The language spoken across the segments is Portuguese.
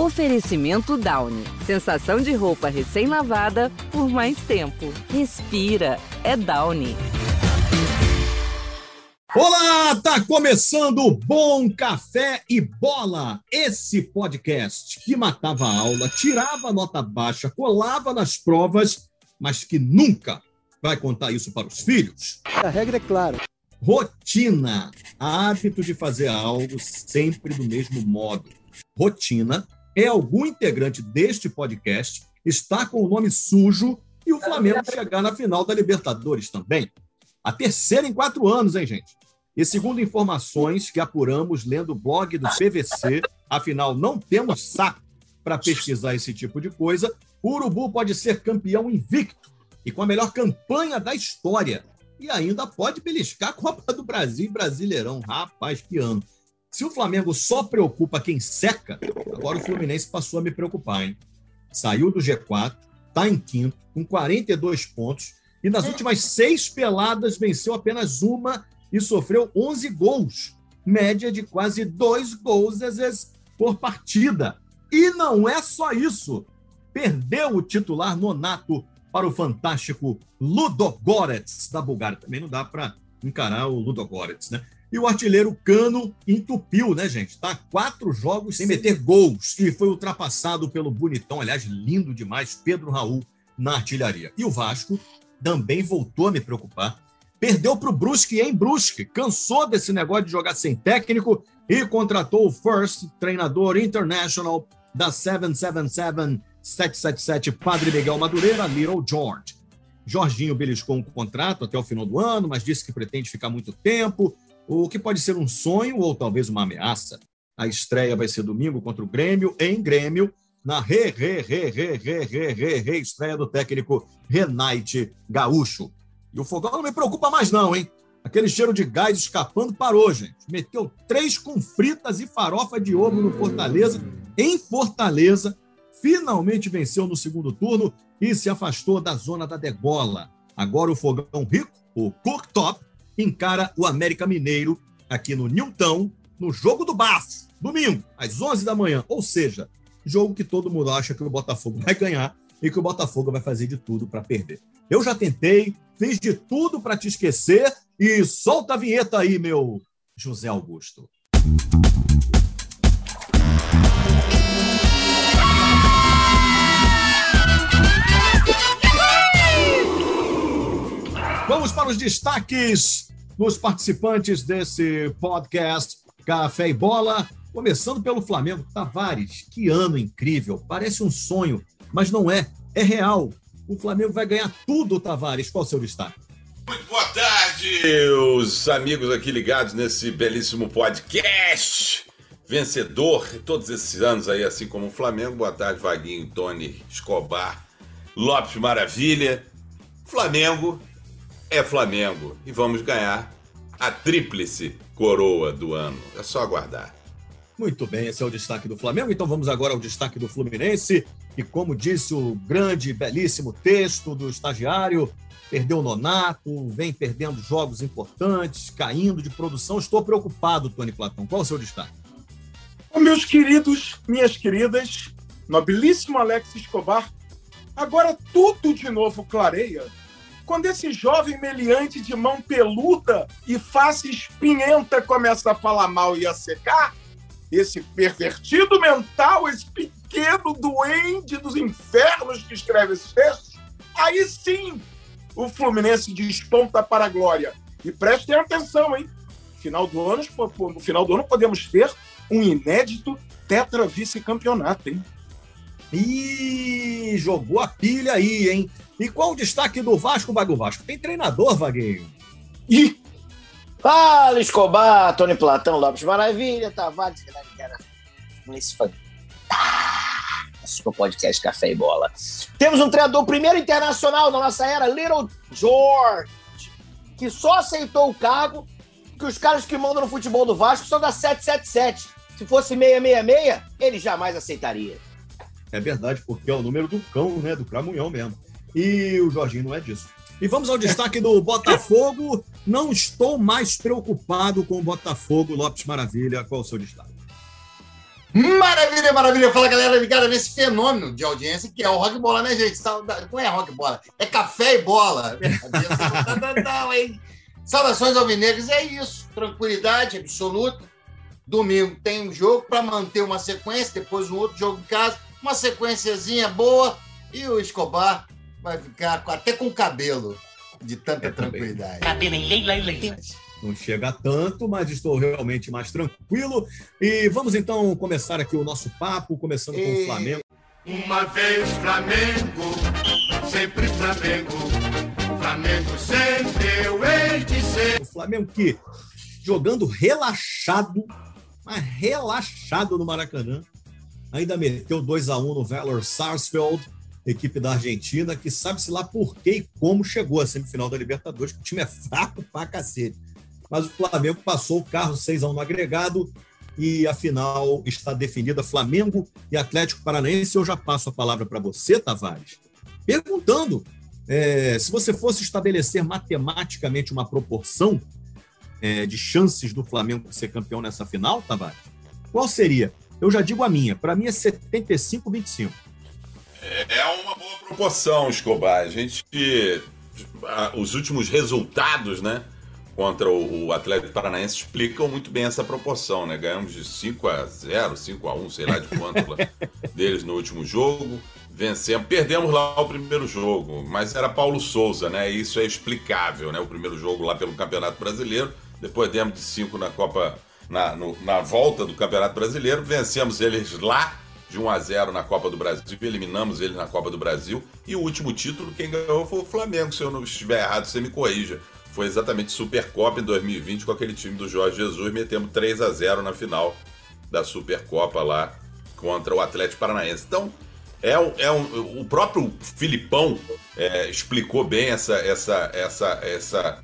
Oferecimento Downy. Sensação de roupa recém-lavada por mais tempo. Respira. É Downy. Olá, tá começando o Bom Café e Bola, esse podcast que matava a aula, tirava nota baixa, colava nas provas, mas que nunca vai contar isso para os filhos. A regra é clara. Rotina, hábito de fazer algo sempre do mesmo modo. Rotina é algum integrante deste podcast está com o nome sujo e o Flamengo chegar na final da Libertadores também. A terceira em quatro anos, hein, gente? E segundo informações que apuramos lendo o blog do PVC, afinal não temos saco para pesquisar esse tipo de coisa, o Urubu pode ser campeão invicto e com a melhor campanha da história. E ainda pode beliscar a Copa do Brasil e Brasileirão. Rapaz, que ano. Se o Flamengo só preocupa quem seca, agora o Fluminense passou a me preocupar, hein? Saiu do G4, está em quinto, com 42 pontos, e nas últimas seis peladas venceu apenas uma e sofreu 11 gols, média de quase dois gols às vezes por partida. E não é só isso. Perdeu o titular nonato para o fantástico Ludogorets da Bulgária. Também não dá para encarar o Ludogorets, né? E o artilheiro Cano entupiu, né, gente? Tá quatro jogos sem meter gols e foi ultrapassado pelo bonitão, aliás, lindo demais, Pedro Raul na artilharia. E o Vasco também voltou a me preocupar. Perdeu para o Brusque em Brusque, cansou desse negócio de jogar sem técnico e contratou o First, treinador international da 777-777 Padre Miguel Madureira, Little George. Jorginho beliscou um contrato até o final do ano, mas disse que pretende ficar muito tempo o que pode ser um sonho ou talvez uma ameaça. A estreia vai ser domingo contra o Grêmio, em Grêmio, na re, re, re, re, re, re, re, re estreia do técnico Renate Gaúcho. E o fogão não me preocupa mais não, hein? Aquele cheiro de gás escapando parou, gente. Meteu três com fritas e farofa de ovo no Fortaleza, em Fortaleza. Finalmente venceu no segundo turno e se afastou da zona da degola. Agora o fogão rico, o cooktop, encara o América Mineiro aqui no Newton, no jogo do Bafo, domingo, às 11 da manhã. Ou seja, jogo que todo mundo acha que o Botafogo vai ganhar e que o Botafogo vai fazer de tudo para perder. Eu já tentei, fiz de tudo para te esquecer e solta a vinheta aí, meu José Augusto. Vamos para os destaques dos participantes desse podcast Café e Bola. Começando pelo Flamengo. Tavares, que ano incrível. Parece um sonho, mas não é. É real. O Flamengo vai ganhar tudo, Tavares. Qual o seu destaque? Muito boa tarde, os amigos aqui ligados nesse belíssimo podcast. Vencedor todos esses anos aí, assim como o Flamengo. Boa tarde, Vaguinho, Tony, Escobar, Lopes Maravilha. Flamengo é Flamengo e vamos ganhar a tríplice coroa do ano. É só aguardar. Muito bem, esse é o destaque do Flamengo. Então vamos agora ao destaque do Fluminense. E como disse o grande, belíssimo texto do estagiário, perdeu o Nonato, vem perdendo jogos importantes, caindo de produção. Estou preocupado, Tony Platão. Qual é o seu destaque? Meus queridos, minhas queridas, nobilíssimo Alex Escobar, agora tudo de novo clareia quando esse jovem meliante de mão peluda e face espinhenta começa a falar mal e a secar, esse pervertido mental, esse pequeno duende dos infernos que escreve esses textos, aí sim o Fluminense desponta para a glória. E prestem atenção, hein? Final do ano, no final do ano podemos ter um inédito tetra vice-campeonato, hein? Ih, jogou a pilha aí, hein? E qual o destaque do Vasco, Vago Vasco? Tem treinador, Vaguinho? Ih! Fala, Escobar, Tony Platão, Lopes Maravilha, Tavares, nesse fantástico podcast Café e Bola. Temos um treinador primeiro internacional da nossa era, Little George, que só aceitou o cargo que os caras que mandam no futebol do Vasco são da 777. Se fosse 666, ele jamais aceitaria. É verdade, porque é o número do cão, né? Do Cramunhão mesmo. E o Jorginho não é disso. E vamos ao destaque do Botafogo. Não estou mais preocupado com o Botafogo, Lopes Maravilha. Qual é o seu destaque? Maravilha, maravilha. Fala, galera, ligada nesse fenômeno de audiência que é o rock bola, né, gente? Não é rock bola, é café e bola. Saudações alvinegras, é isso. Tranquilidade absoluta. Domingo tem um jogo para manter uma sequência, depois um outro jogo em casa, uma sequenciazinha boa e o Escobar vai ficar até com cabelo de tanta é tranquilidade. Cabelo em lei, lei, lei. Não chega tanto, mas estou realmente mais tranquilo. E vamos então começar aqui o nosso papo, começando e... com o Flamengo. Uma vez Flamengo, sempre Flamengo. Flamengo sempre eu hei de ser. O Flamengo que jogando relaxado, mas relaxado no Maracanã. Ainda meteu 2 a 1 no Valor Sarsfield, equipe da Argentina, que sabe-se lá por que e como chegou à semifinal da Libertadores, que o time é fraco pra cacete mas o Flamengo passou o carro 6 a 1 no agregado e a final está definida Flamengo e Atlético Paranaense. Eu já passo a palavra para você, Tavares, perguntando é, se você fosse estabelecer matematicamente uma proporção é, de chances do Flamengo ser campeão nessa final, Tavares, qual seria? Eu já digo a minha, para mim é 75-25. É uma boa proporção, Escobar. A gente. Os últimos resultados, né? contra o Atlético Paranaense explicam muito bem essa proporção, né? Ganhamos de 5 a 0, 5 a 1, sei lá de quanto deles no último jogo. Vencemos, perdemos lá o primeiro jogo, mas era Paulo Souza, né? Isso é explicável, né? O primeiro jogo lá pelo Campeonato Brasileiro, depois demos de 5 na Copa na, no, na volta do Campeonato Brasileiro, vencemos eles lá de 1 a 0 na Copa do Brasil, eliminamos eles na Copa do Brasil e o último título quem ganhou foi o Flamengo, se eu não estiver errado, você me corrija foi exatamente Supercopa em 2020 com aquele time do Jorge Jesus, metemos 3 a 0 na final da Supercopa lá contra o Atlético Paranaense. Então, é, é um, o próprio Filipão é, explicou bem essa, essa, essa, essa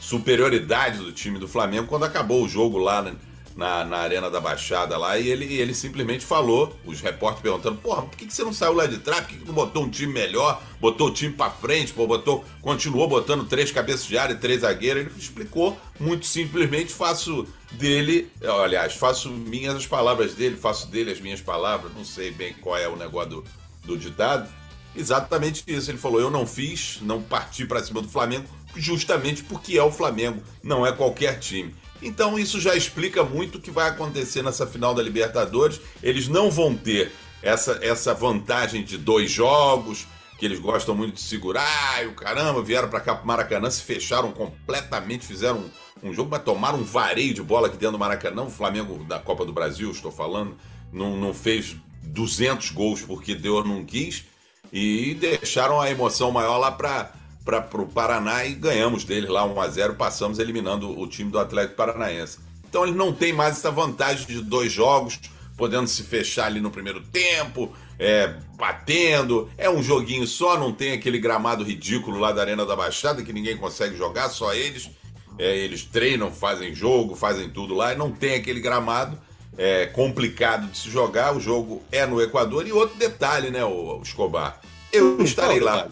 superioridade do time do Flamengo quando acabou o jogo lá né, na, na Arena da Baixada lá e ele, ele simplesmente falou, os repórteres perguntando, porra, por que, que você não saiu lá de trás? Por que, que não botou um time melhor? Botou o time para frente, pô, botou, continuou botando três cabeças de área e três zagueiros. Ele explicou muito simplesmente, faço dele, aliás, faço minhas as palavras dele, faço dele as minhas palavras, não sei bem qual é o negócio do, do ditado. Exatamente isso. Ele falou: eu não fiz, não parti para cima do Flamengo, justamente porque é o Flamengo, não é qualquer time. Então isso já explica muito o que vai acontecer nessa final da Libertadores. Eles não vão ter essa, essa vantagem de dois jogos, que eles gostam muito de segurar, e o caramba, vieram para cá pro Maracanã, se fecharam completamente, fizeram um, um, jogo, mas tomaram um vareio de bola aqui dentro do Maracanã. O Flamengo da Copa do Brasil, estou falando, não, não fez 200 gols porque Deus não quis, e deixaram a emoção maior lá para para o Paraná e ganhamos deles lá 1 a 0 passamos eliminando o time do Atlético Paranaense. Então ele não tem mais essa vantagem de dois jogos, podendo se fechar ali no primeiro tempo, é, batendo. É um joguinho só, não tem aquele gramado ridículo lá da Arena da Baixada que ninguém consegue jogar, só eles. É, eles treinam, fazem jogo, fazem tudo lá e não tem aquele gramado é, complicado de se jogar. O jogo é no Equador. E outro detalhe, né, o Escobar? Eu estarei lá.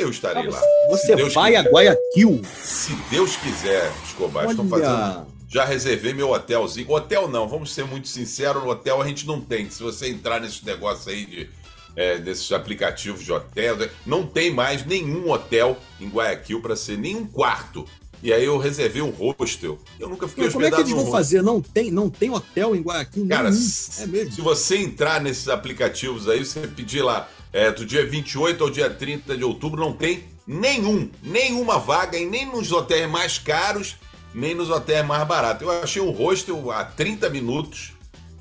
Eu estarei lá. Você vai quiser. a Guayaquil? Se Deus quiser, Escobar. Olha. Estão fazendo. Já reservei meu hotelzinho. Hotel não, vamos ser muito sinceros, no hotel a gente não tem. Se você entrar nesse negócio aí de. É, desses aplicativos de hotel, não tem mais nenhum hotel em Guayaquil para ser nenhum quarto. E aí eu reservei um hostel. Eu nunca fiquei Mas Como é que eles vão fazer? Não tem, não tem hotel em Guayaquil Cara, nenhum. É mesmo. se você entrar nesses aplicativos aí, você pedir lá é, do dia 28 ao dia 30 de outubro, não tem nenhum, nenhuma vaga e nem nos hotéis mais caros, nem nos hotéis mais baratos. Eu achei um hostel a 30 minutos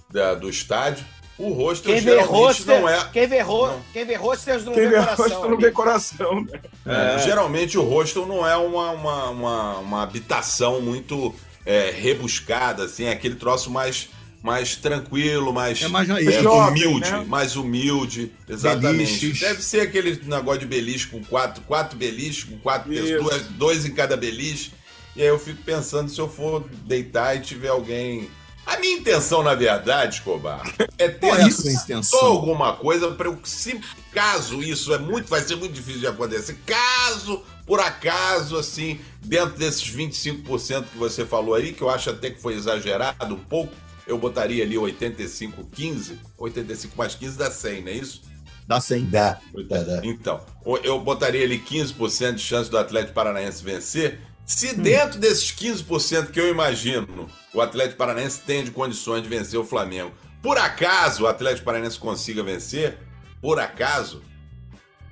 da, do estádio. O hostel quem geralmente hostel, não é. Quem vê, ro não. quem vê hostels não quem vê coração. Hostel não vê coração né? é, é. Geralmente o hostel não é uma, uma, uma, uma habitação muito é, rebuscada, assim, é aquele troço mais mais tranquilo, mais, é mais, é, jovem, humilde, né? mais humilde, exatamente. Beliches. Deve ser aquele negócio de beliche com quatro, quatro beliches, com quatro pessoas, dois em cada beliche. E aí eu fico pensando se eu for deitar e tiver alguém. A minha intenção, na verdade, Escobar, é ter é intenção? alguma coisa para eu, se caso isso é muito, vai ser muito difícil de acontecer. Caso por acaso, assim, dentro desses 25% que você falou aí, que eu acho até que foi exagerado um pouco, eu botaria ali 85, 15. 85 mais 15 dá 100, não é isso? Dá 100. Dá. dá, dá. Então, eu botaria ali 15% de chance do Atlético Paranaense vencer. Se dentro desses 15% que eu imagino o Atlético Paranaense tem de condições de vencer o Flamengo, por acaso o Atlético Paranaense consiga vencer, por acaso,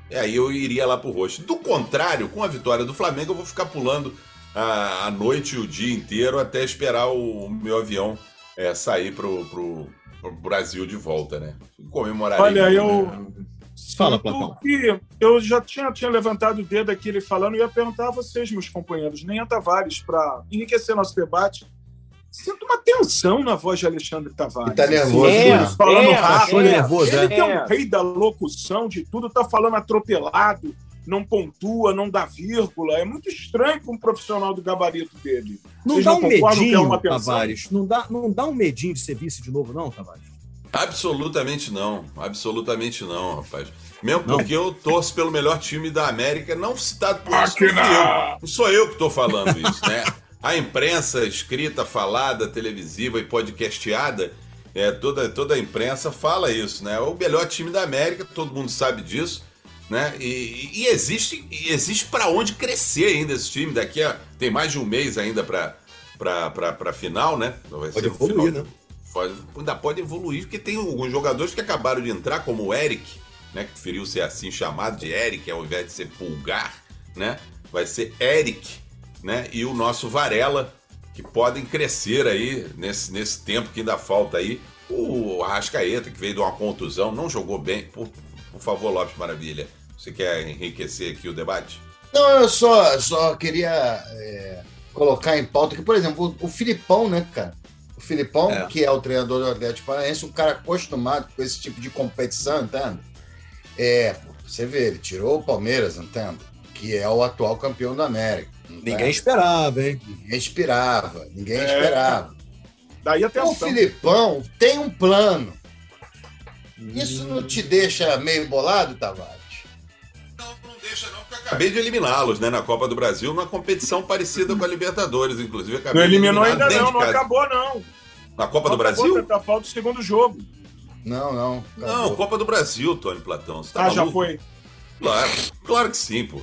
e aí eu iria lá pro roxo. Do contrário, com a vitória do Flamengo, eu vou ficar pulando a, a noite e o dia inteiro até esperar o, o meu avião é, sair pro, pro, pro, Brasil de volta, né? Comemorar. Olha, eu. Né? Fala, Platão. Que eu já tinha, tinha levantado o dedo aqui ele falando e ia perguntar a vocês, meus companheiros, nem a Tavares, para enriquecer nosso debate. Sinto uma tensão na voz de Alexandre Tavares. Ele tá nervoso, é, né? Falando é, rápido. É, nervoso, Ele é. que é um rei da locução, de tudo, tá falando atropelado, não pontua, não dá vírgula. É muito estranho para um profissional do gabarito dele. Não Vocês dá não um é medinho? Tavares. Não dá, não dá um medinho de ser vice de novo, não, Tavares? Absolutamente não. Absolutamente não, rapaz. Mesmo Não. porque eu torço pelo melhor time da América, não citado por isso. Não, fui eu. não sou eu que estou falando isso, né? A imprensa escrita, falada, televisiva e podcasteada, é, toda, toda a imprensa fala isso, né? O melhor time da América, todo mundo sabe disso, né? E, e existe, e existe para onde crescer ainda esse time. Daqui a. Tem mais de um mês ainda para final, né? Vai Pode evoluir, final. né? Pode- ainda pode evoluir, porque tem alguns jogadores que acabaram de entrar, como o Eric, né? Que preferiu ser assim chamado de Eric ao invés de ser Pulgar, né? Vai ser Eric, né? E o nosso Varela, que podem crescer aí nesse, nesse tempo que ainda falta aí. O Arrascaeta, que veio de uma contusão, não jogou bem. Por, por favor, Lopes Maravilha, você quer enriquecer aqui o debate? Não, eu só, só queria é, colocar em pauta que, por exemplo, o, o Filipão, né, cara? O Filipão, É. que é o treinador do Atlético Paranaense, um cara acostumado com esse tipo de competição, entende? É, pô, você vê, ele tirou o Palmeiras, entende? Que é o atual campeão da América. entende? Ninguém esperava, hein? Ninguém esperava, ninguém É. esperava. Daí a O tensão. Filipão tem um plano. Isso não te deixa meio bolado, Tavares? Não, não deixa não, porque eu acabei de eliminá-los, né? Na Copa do Brasil, numa competição parecida com a Libertadores, inclusive. Acabei Não eliminou ainda não, não casa. acabou não. Na Copa Não do acabou, Brasil? Tá falta o segundo jogo. Não, não. Não, acabou. Copa do Brasil, Tony Platão. Você tá ah, já maluco? foi. Claro, claro que sim, pô.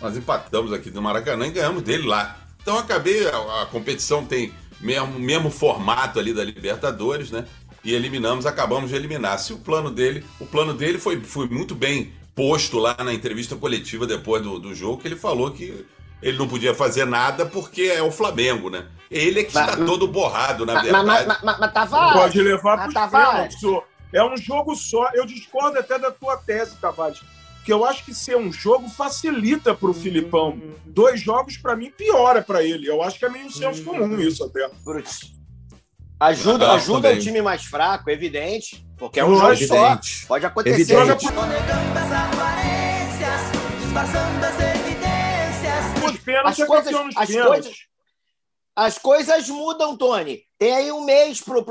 Nós empatamos aqui no Maracanã e ganhamos dele lá. Então acabei, a, a competição tem mesmo, mesmo formato ali da Libertadores, né? E eliminamos, acabamos de eliminar. Se o plano dele, o plano dele foi, foi muito bem posto lá na entrevista coletiva depois do, do jogo, que ele falou que ele não podia fazer nada porque é o Flamengo, né? Ele é que Mas- está todo borrado, na Mas, verdade. mas, mas, mas, mas Tavares, Pode levar para Tavares. pênaltis. É um jogo só. Eu discordo até da tua tese, Tavares. Porque eu acho que ser um jogo facilita para o Filipão. Dois jogos, para mim, piora para ele. Eu acho que é meio senso comum isso até. Ajuda, Ah, ajuda também. o time mais fraco, evidente. Porque é um jogo Lógico. só. Evidente. Pode acontecer. Evidente. Por- disfarçando as evidências. Os pênaltis As é coisas- as coisas- As coisas mudam, Tony. Tem aí um mês pro.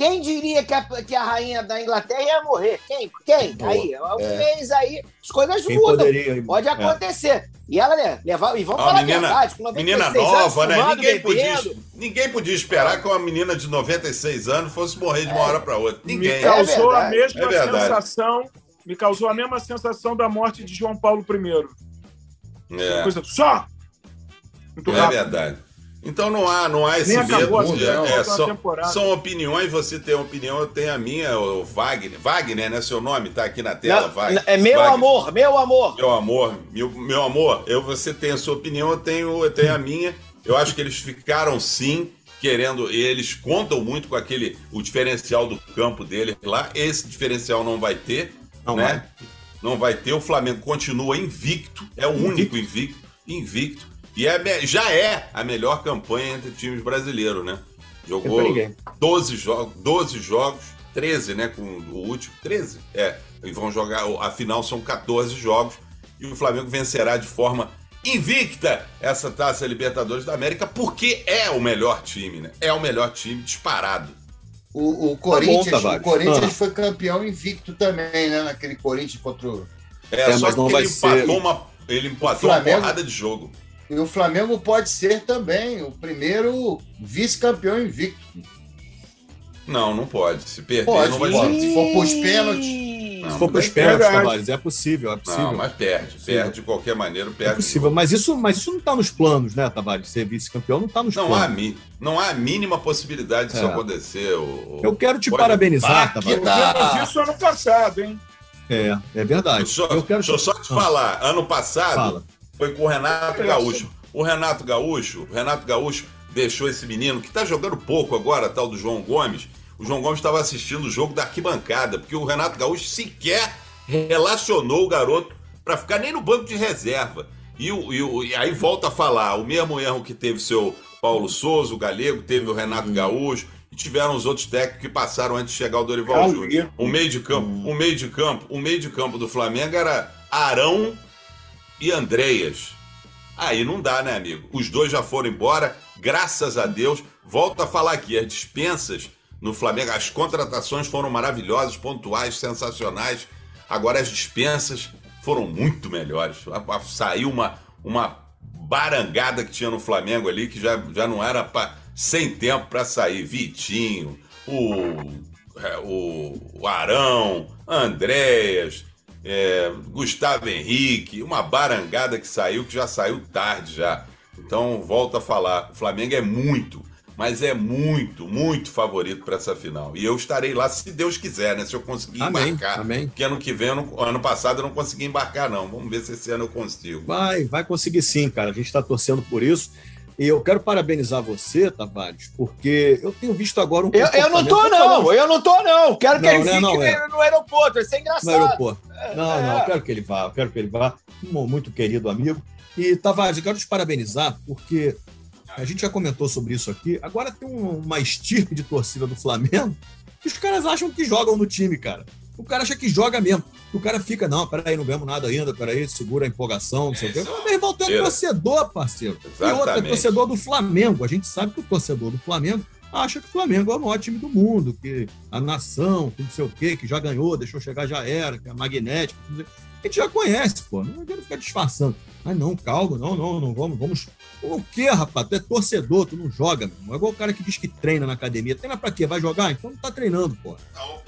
Quem diria que a, que a rainha da Inglaterra ia morrer? Quem? Quem? Boa. Aí, um É. mês aí, as coisas Quem mudam. poderia... Pode É. acontecer. E ela, né, levar. E vamos Ó, falar menina- a verdade, com 96 Menina anos, nova, né? fumando, Ninguém podia, ninguém podia esperar que uma menina de 96 anos fosse morrer de uma hora para outra. Ninguém. Me causou a mesma é verdade. sensação. Me causou a mesma sensação da morte de João Paulo I. É. Coisa só! Muito É rápido. verdade. Então não há, não há esse Nem medo. a é, falta uma são, temporada. são opiniões, você tem uma opinião, eu tenho a minha, o Wagner. Wagner, né? Seu nome tá aqui na tela, Não, Wagner. é meu Wagner. amor, meu amor. Meu amor, meu, meu amor, eu, você tem a sua opinião, eu tenho, eu tenho a minha. Eu acho que eles ficaram sim querendo, e eles contam muito com aquele o diferencial do campo deles lá. Esse diferencial não vai ter, Não né? Não vai ter. O Flamengo continua invicto, é o único invicto, invicto. E é, já é a melhor campanha entre times brasileiros, né? Jogou Tem pra ninguém. 12 jogos, 12 jogos, 13, né? Com o último. 13? É. E vão jogar. A final são 14 jogos. E o Flamengo vencerá de forma invicta essa taça Libertadores da América, porque é o melhor time, né? É o melhor time disparado. O, o Corinthians, Tavares. o Corinthians Ah. foi campeão invicto também, né? Naquele Corinthians contra o. É, É, só mas não que vai ele ser- empatou, uma, ele empatou Flamengo- uma porrada de jogo. E o Flamengo pode ser também o primeiro vice-campeão invicto. Não, não pode. Se perder, Pode, não vai pode. Se for pros pênaltis. Não, Se for para os mas- pênaltis. Tavares, é possível, é possível. Não, mas perde. Perde de qualquer maneira, É perde. possível, mas isso, mas isso não está nos planos, né, Tavares? Ser vice-campeão não está nos Não há, planos. mi- não há a mínima possibilidade disso É. acontecer. Eu quero te Pode- parabenizar, Tavares. Vimos isso ano passado, hein? É, é verdade. Deixa, eu- eu quero deixa eu só te falar. Ano passado Fala. Foi com o Renato. Gaúcho. O Renato Gaúcho, o Renato Gaúcho deixou esse menino que está jogando pouco agora, tal do João Gomes. O João Gomes estava assistindo o jogo da arquibancada, porque o Renato Gaúcho sequer relacionou o garoto para ficar nem no banco de reserva. E, o- e o- e aí volta a falar, o mesmo erro que teve seu Paulo Souza, o Galego, teve o Renato Gaúcho, e tiveram os outros técnicos que passaram antes de chegar o Dorival Júnior. O meio de campo, o meio de campo, o meio de campo do Flamengo era Arão e Andreas. Aí não dá, né, amigo? Os dois já foram embora, graças a Deus. Volto a falar aqui, as dispensas no Flamengo, as contratações foram maravilhosas, pontuais, sensacionais. Agora as dispensas foram muito melhores. Saiu uma, uma barangada que tinha no Flamengo ali, que já, já não era pra, sem tempo para sair. Vitinho, o, é, o Arão, Andréas, é, Gustavo Henrique, uma barangada que saiu, que já saiu tarde já. Então, volto a falar, o Flamengo é muito, mas é muito, muito favorito para essa final. E eu estarei lá se Deus quiser, né? Se eu conseguir Amém, embarcar. amém. Porque ano que vem, não- ano passado eu não consegui embarcar, não. Vamos ver se esse ano eu consigo. Vai, vai conseguir sim, cara. A gente está torcendo por isso. E eu quero parabenizar você, Tavares, porque eu tenho visto agora um Eu, eu não tô, não. Eu não tô, não. Quero que Não, ele né, fique não, é. no aeroporto. É no engraçado. aeroporto. Não, não, eu quero que ele vá, eu quero que ele vá. Um muito querido amigo. E, Tavares, eu quero te parabenizar, porque a gente já comentou sobre isso aqui. Agora tem um- uma estirpe de torcida do Flamengo que os caras acham que jogam no time, cara. O cara acha que joga mesmo. O cara fica, não, peraí, não ganhamos nada ainda, peraí, segura a empolgação, não sei o quê. Uma Meu irmão, tu é torcedor, parceiro. E outra, é Exatamente. torcedor do Flamengo. A gente sabe que o torcedor do Flamengo acha que o Flamengo é o maior time do mundo, que a nação, que não sei o quê, que já ganhou, deixou chegar, já era, que é sei- A gente já conhece, pô. Não adianta ficar disfarçando. Ah, não, calma, não, não, não vamos, vamos. O quê, rapaz? Tu é torcedor, tu não joga, meu irmão. É igual o cara que diz que treina na academia. Treina pra quê? Vai jogar? Então não tá treinando, pô.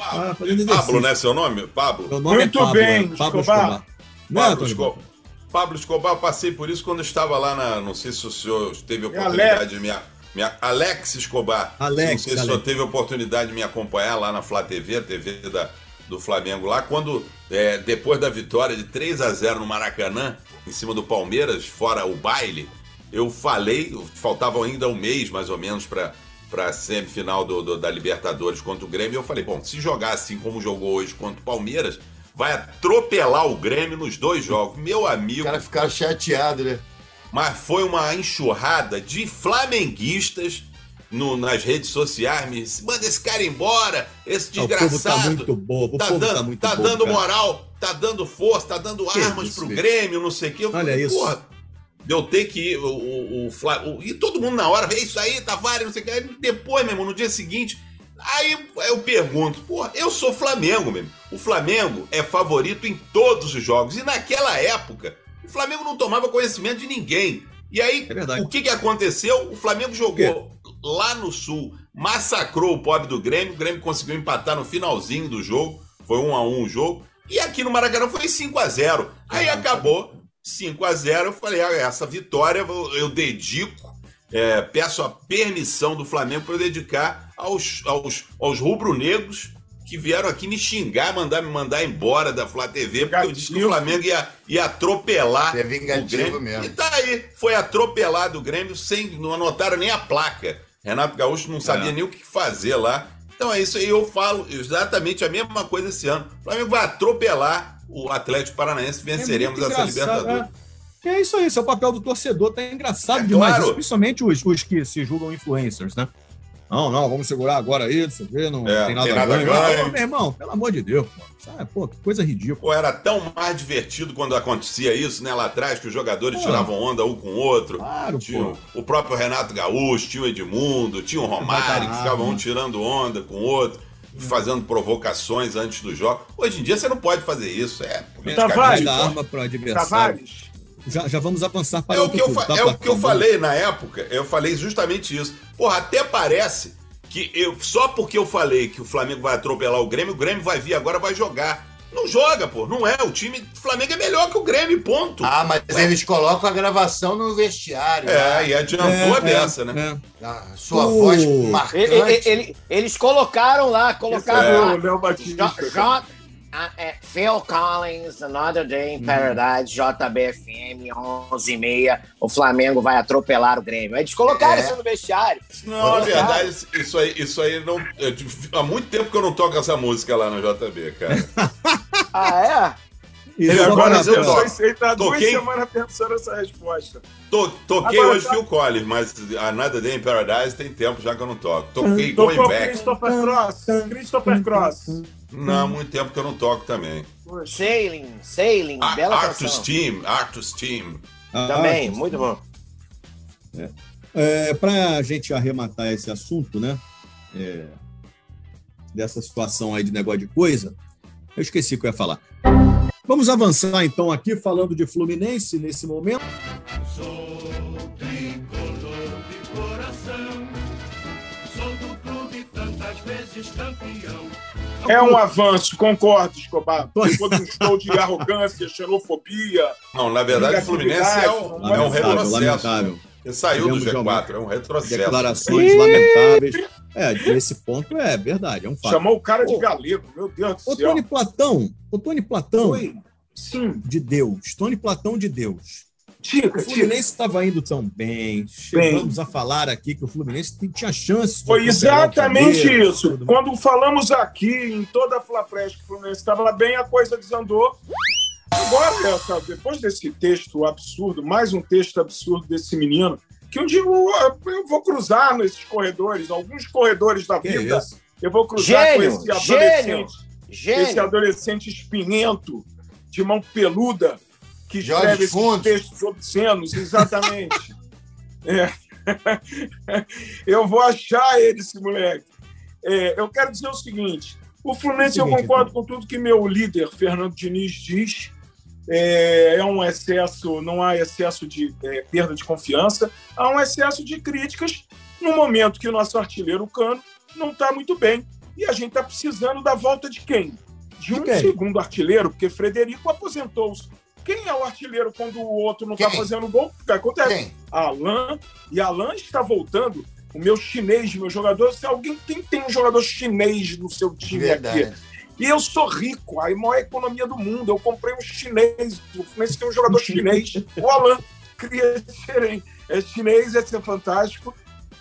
Ah, fazendo exercício. Pablo, né? Seu nome? Pablo? Meu nome Muito é Pablo, bem, é Pablo Escobar. Escobar. Não é, Pablo Antônio? Escobar. Pablo Escobar, eu passei por isso quando eu estava lá na. Não sei se o senhor teve a É oportunidade Alex. de me. me Alex Escobar. Alex, não sei se o senhor teve a oportunidade de me acompanhar lá na Flá TV, a TV da, do Flamengo lá, quando, é, depois da vitória de 3 a 0 no Maracanã, em cima do Palmeiras, fora o baile, eu falei, faltava ainda um mês mais ou menos para para a semifinal do, do- da Libertadores contra o Grêmio. Eu falei, bom, se jogar assim como jogou hoje contra o Palmeiras, vai atropelar o Grêmio nos dois jogos. Meu Os amigo, caras ficaram chateados, né? mas foi uma enxurrada de flamenguistas no- nas redes sociais. Me, manda esse cara embora, esse Ah, tá desgraçado. muito bobo. O Tá dando, tá muito tá bobo, dando cara. moral, tá dando força, tá dando Que armas isso, pro bicho. Grêmio, não sei o quê. Eu Olha falei, isso. Porra, eu ter que ir, o, o, o, o- E todo mundo na hora, é isso aí, Tavares, não sei o quê. Depois, meu irmão, no dia seguinte, aí eu pergunto, porra, eu sou Flamengo, meu irmão. O Flamengo é favorito em todos os jogos. E naquela época, o Flamengo não tomava conhecimento de ninguém. E aí, É o que, que aconteceu? O Flamengo jogou lá no Sul, massacrou o pobre do Grêmio. O Grêmio conseguiu empatar no finalzinho do jogo. Foi 1 a 1 o jogo. E aqui no Maracanã foi 5 a 0 Aí acabou 5 a 0 Eu falei, ah, essa vitória eu dedico, é, peço a permissão do Flamengo para eu dedicar aos, aos, aos rubro-negros que vieram aqui me xingar, mandar me mandar embora da Flá TV, porque eu disse que o. Flamengo ia, ia atropelar É vingativo o Grêmio. mesmo. E tá aí, foi atropelado o Grêmio sem. Não anotaram nem a placa. Renato Gaúcho não sabia É. nem o que fazer lá. Então é isso aí, eu falo exatamente a mesma coisa esse ano. O Flamengo vai atropelar o Atlético Paranaense, venceremos É essa Libertadores. É. É isso aí, esse é o papel do torcedor, tá engraçado É demais, claro. principalmente os, os que se julgam influencers, né? Não, não, vamos segurar agora aí, você vê, não É, tem nada, tem nada a ganho. ganho. Meu irmão, pelo amor de Deus, pô, sabe, pô, que coisa ridícula. Pô, era tão mais divertido quando acontecia isso, né? Lá atrás, que os jogadores Pô. tiravam onda um com o outro. Claro, Tinha pô. o próprio Renato Gaúcho, tinha o Edmundo, tinha o Romário, que ficavam um tirando onda com o outro, fazendo provocações antes do jogo. Hoje em dia você não pode fazer isso. É, Tavares, arma pro adversário. Tavares, Já, já vamos avançar para É o que eu, tá, é o que eu Vamos- falei na época, eu falei justamente isso. Porra, até parece que eu, só porque eu falei que o Flamengo vai atropelar o Grêmio, o Grêmio vai vir agora, vai jogar. Não joga, pô. Não é. O time do Flamengo é melhor que o Grêmio, ponto. Ah, mas Ué. eles colocam a gravação no vestiário. É, né? e adiantou a beça, né? é. A sua O- voz marcante. ele- ele- eles colocaram lá, colocaram É. lá. O Léo Batista. J- J- ah, é, Phil Collins, Another Day in Paradise, JBFM, 11 e meia. O Flamengo vai atropelar o Grêmio. Eles colocaram É. isso no vestiário. Não, na verdade, isso aí, isso aí não. há muito tempo que eu não toco essa música lá no JB, cara. Ah, E Ele só agora eu aí, tá duas Toquei. semanas pensando essa resposta. To- toquei Agora hoje tá- Phil Collins, mas Another Day in Paradise tem tempo já que eu não toco. Toquei Tocou Going Back. Christopher Cross. Christopher Cross. Não, há muito tempo que eu não toco também. é. Sailing, Sailing, Ah, bela Arthur's canção. Team, Arthur's Team. Ah, Também, muito bom. É, para a gente arrematar esse assunto, né? é, dessa situação aí de negócio de coisa, eu esqueci o que eu ia falar. Vamos avançar então aqui falando de Fluminense nesse momento. Sou tricolor de coração, sou do clube tantas vezes campeão. É um avanço, concordo, Escobar. Depois de um show de arrogância, xenofobia. Não, na verdade, o Fluminense é um, é um retrocesso. lamentável. Ele saiu do Tivemos G4, é um retrocesso. Declarações lamentáveis. É, nesse ponto é verdade, é um fato. Chamou o cara de galego, meu Deus do Ô, céu. Tony Platão, ô, Tony Platão Oi. Sim, de Deus, Tony Platão de Deus. O diga, diga. Fluminense estava indo tão bem. Chegamos a falar aqui que o Fluminense tinha chance. de Foi o exatamente isso. tudo. Quando falamos aqui em toda a Flapress que o Fluminense estava bem, a coisa desandou. Agora, essa- depois desse texto absurdo, mais um texto absurdo desse menino, que um dia eu, eu vou cruzar nesses corredores, alguns corredores da Que vida, isso? eu vou cruzar Gênio, com esse adolescente, esse Gênio. adolescente espinhento, de mão peluda, que Jorge escreve textos obscenos, exatamente. É. Eu vou achar ele, esse moleque. É, eu quero dizer o seguinte: o Fluminense, eu Seguinte, concordo com tudo que meu líder, Fernando Diniz, diz. É, é um excesso, não há excesso de é, perda de confiança, há um excesso de críticas no momento que o nosso artilheiro Cano não está muito bem. E a gente está precisando da volta de quem? De um segundo artilheiro, porque Frederico aposentou-se. Quem é o artilheiro quando o outro não está fazendo gol? O que acontece? Quem? Alain, e Alain está voltando. O meu chinês, meu jogador, se alguém quem tem um jogador chinês no seu time Verdade. aqui. E eu sou rico, a maior economia do mundo. Eu comprei um chinês, o Fluminense tem um jogador chinês, o ser hein? é chinês, ia ser fantástico.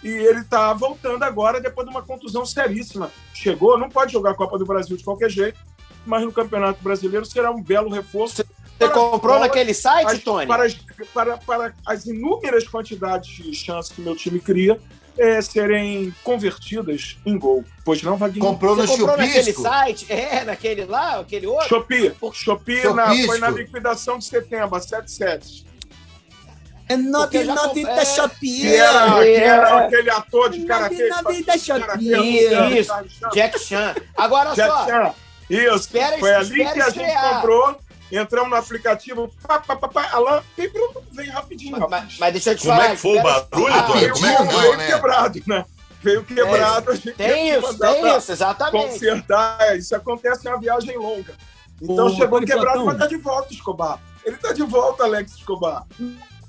E ele está voltando agora depois de uma contusão seríssima. Chegou, não pode jogar a Copa do Brasil de qualquer jeito, mas no Campeonato Brasileiro será um belo reforço. Você comprou naquele site, as- Tony? Para as, para, para as inúmeras quantidades de chances que meu time cria é, serem convertidas em gol. Pois não, Vaguinho? Comprou no Você comprou naquele Chupisco? site? É, naquele lá, aquele outro? Shopee. Shopee na- foi na liquidação de setembro, a 77. É nothing confesso. da Que Shopee. era, que É. era aquele ator de karatê. que Nothing fazia da Shopee. Isso. Jack Chan. Agora Jack só, Chan. Isso. Espera- Foi ali espera que a gente comprou. Entramos no aplicativo. Pá, pá, pá, pá, Alain, vem, rapidinho. mas, rapaz. mas deixa eu te Como falar. é que foi o barulho, Ah, Tony? Veio, Como é que veio né? quebrado, né? Veio quebrado. gente Tem isso, tem isso, exatamente. Consertar. É, Isso acontece em uma viagem longa. Então Ô, chegou quebrado, mas tá de volta, Escobar. Ele tá de volta, Alex Escobar.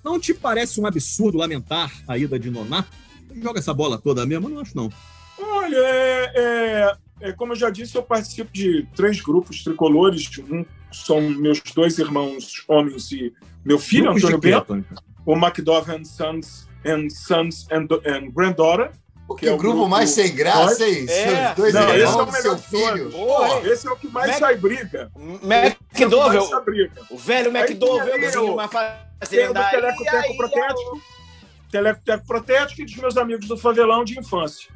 Não te parece um absurdo lamentar a ida de Noná? Joga essa bola toda mesmo? Eu Não acho, não. Olha, é, é- é, como eu já disse, eu participo de três grupos tricolores. Um são meus dois irmãos homens e meu filho, de Antônio Bento, o McDowell Sons and Sons and, and Granddaughter. Que é o grupo grupo- mais sem graça, hein? É. Seus dois Não, esse é irmãos o e melhor seu filho. Porra, Esse é o que mais Mac- sai briga. McDowell, é o que o velho McDowell, o- uma Tem o do fazenda. Teleco Protético, Teleco Teco Protético e dos meus amigos do favelão de infância.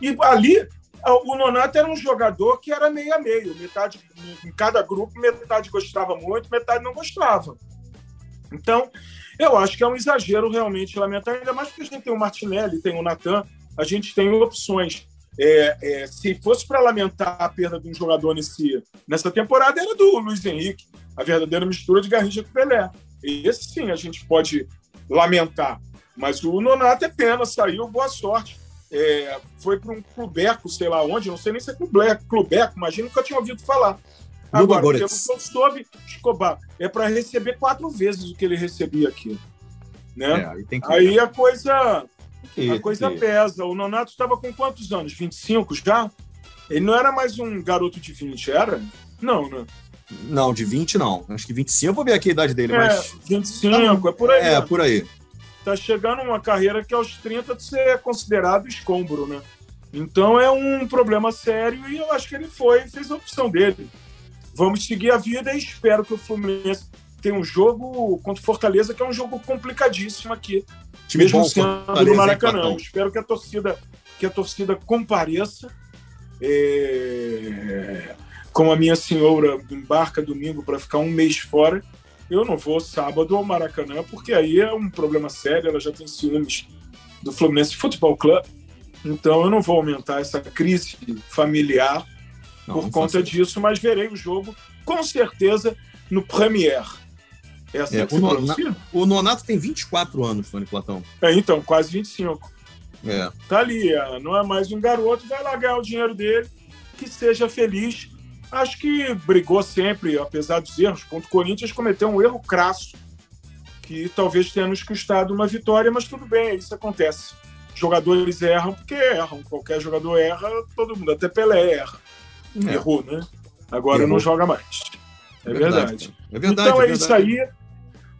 E ali, o Nonato era um jogador que era meio a meio. Metade, em cada grupo, metade gostava muito, metade não gostava. Então, eu acho que é um exagero realmente lamentável, ainda mais porque a gente tem o Martinelli, tem o Natan, a gente tem opções. É, é, se fosse para lamentar a perda de um jogador nesse, nessa temporada, era do Luiz Henrique, a verdadeira mistura de Garrincha com Pelé. Esse sim a gente pode lamentar. Mas o Nonato é pena, saiu, boa sorte. É, foi para um clubeco, sei lá onde, não sei nem se é clubeco, clubeco imagina, nunca tinha ouvido falar. Agora, pelo que eu soube, Escobar, é para receber quatro vezes o que ele recebia aqui. Né? É, que Aí a coisa, que- a coisa que- pesa. O Nonato estava com quantos anos? 25 já? Ele não era mais um garoto de 20, era? Não, né? Não, de 20 não. Acho que 25, eu vou ver aqui a idade dele, É, mas. 25, é por aí. É, né? por aí. Tá chegando uma carreira que aos 30 de ser considerado escombro, né? Então é um problema sério e eu acho que ele foi fez a opção dele. Vamos seguir a vida e espero que o Fluminense tenha um jogo contra o Fortaleza, que é um jogo complicadíssimo aqui, Time mesmo bom, sendo no Maracanã. Espero que a torcida, que a torcida compareça. É, Como a minha senhora embarca domingo para ficar um mês fora, eu não vou sábado ao Maracanã, porque aí é um problema sério. Ela já tem ciúmes do Fluminense Futebol Club. Então eu não vou aumentar essa crise familiar Não, por não conta disso, mas verei o jogo com certeza no Premier. É assim É, que o se Nona- pronuncia? O Nonato tem 24 anos, Tony Platão. É, então, quase 25. É. Tá ali, é, não é mais um garoto, vai lá ganhar o dinheiro dele, que seja feliz. Acho que brigou sempre, apesar dos erros, contra o Corinthians, cometeu um erro crasso, que talvez tenha nos custado uma vitória, mas tudo bem, isso acontece. Jogadores erram porque erram, qualquer jogador erra, todo mundo, até Pelé erra. É. Errou, né? Agora Errou. não joga mais. É, verdade. É verdade. então é, verdade. isso aí.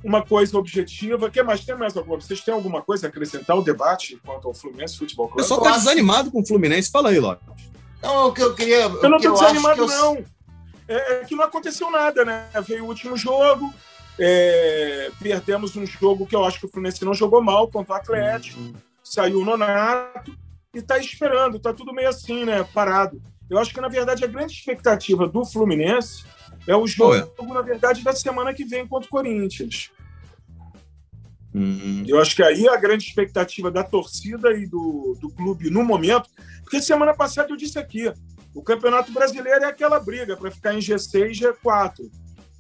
Uma coisa objetiva. O que mais? Tem mais alguma? Vocês têm alguma coisa a acrescentar ao debate quanto ao Fluminense Futebol Clube? pessoal tá desanimado com o Fluminense. Fala aí, Lopes. Então, o que eu queria. Eu não acho desanimado, eu- não. É, é que não aconteceu nada, né? Veio o último jogo, é, perdemos um jogo que eu acho que o Fluminense não jogou mal contra o Atlético, saiu o Nonato e tá esperando, tá tudo meio assim, né? Parado. Eu acho que, na verdade, a grande expectativa do Fluminense é o jogo, na verdade, da semana que vem contra o Corinthians. Hum, Eu acho que aí a grande expectativa da torcida e do, do clube no momento, porque semana passada eu disse aqui, o Campeonato Brasileiro é aquela briga para ficar em G6 e G4.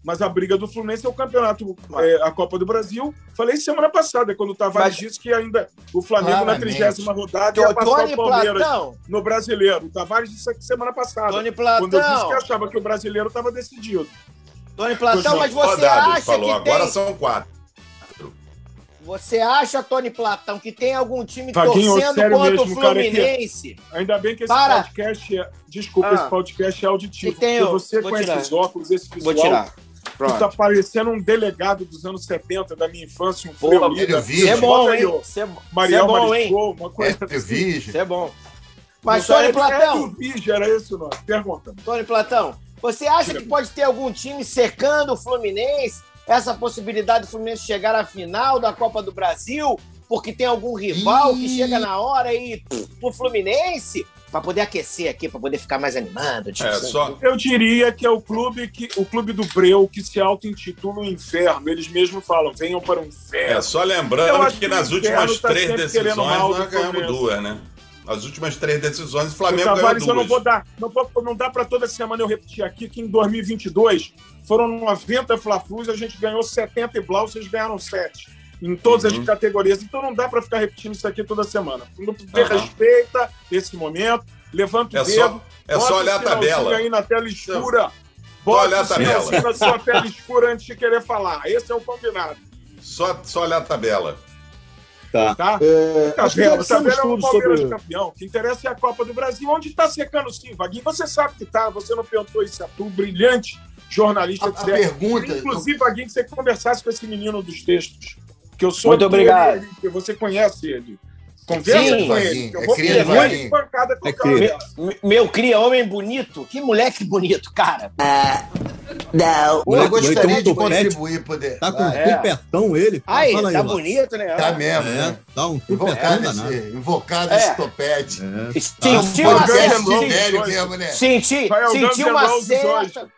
Mas a briga do Fluminense é o campeonato, é, a Copa do Brasil. Falei semana passada, quando o Tavares Mas- disse que ainda o Flamengo na Claramente. trigésima rodada ia passar Tony o Palmeiras Platão, no Brasileiro. O Tavares disse aqui semana passada. Tony Quando eu disse Platão, que achava que o brasileiro estava decidido. Tony Platão, mas você Rodadas, acha falou. que Agora tem, são quatro. Você acha, Tony Platão, que tem algum time Vaguinho, torcendo contra o cara, é que- Fluminense? Ainda bem que esse Para. podcast é. Desculpa, Ah. esse podcast é auditivo. Tem porque você vou com tirar. esses óculos, esse visual. Vou tirar. Tu Pronto. tá parecendo um delegado dos anos 70 da minha infância, um. Isso é bom, hein? ó, Isso é, isso é bom, hein? Mariscou, uma coisa É, assim. Isso é bom. Mas, Não, Tony é- É Platão, do Vigia, era esse o nome. Pergunta. Tony Platão, você acha Diga. que pode ter algum time secando o Fluminense? Essa possibilidade do Fluminense chegar à final da Copa do Brasil? Porque tem algum rival que chega na hora e pff, o Fluminense? Pra poder aquecer aqui, pra poder ficar mais animado. Tipo, É, só, Eu diria que é o clube que o clube do Breu que se auto-intitula o inferno. Eles mesmos falam, venham para o inferno. é, só lembrando que que nas últimas tá três decisões nós ganhamos duas, né? As últimas três decisões, o O Flamengo ganhou Tavares, eu não duas. vou dar. Não, vou- não dá para toda semana eu repetir aqui que em 2022 foram 90 Fla-Flus, a gente ganhou 70 e Blau, vocês ganharam 7. Em todas Uhum. as categorias. Então não dá para ficar repetindo isso aqui toda semana. Não Aham. respeita esse momento, levanta o É dedo. só, é só olhar a tabela. aí na tela escura. Bota olhar a tabela. na sua tela escura antes de querer falar. Esse é o combinado, Só, só olhar a tabela. Tá. tá? É, Tabela, um tabela é o Palmeiras sobre. campeão. O que interessa é a Copa do Brasil, onde está secando sim, Vaguinho. Você sabe que tá, você não perguntou isso, é tu, brilhante jornalista. A, a etc. pergunta. Inclusive, Vaguinho, que você conversasse com esse menino dos textos. Que eu sou Muito obrigado. dele, que você conhece ele. Conversa Sim. com ele. que Eu É vou cria, pegar pancada com É cria. dela. Me- Meu cria homem bonito. Que moleque bonito, cara. Não. Eu gostaria moleque, de contribuir, poder. Tá com um É. tupetão ele. Aí, Fala aí, tá bonito, né? Tá mesmo, É, né? tá um tupetão Invocado danado. esse, invocado É. esse topete. É. Sentiu Ah, uma certa. Né? Senti, senti N' uma certa.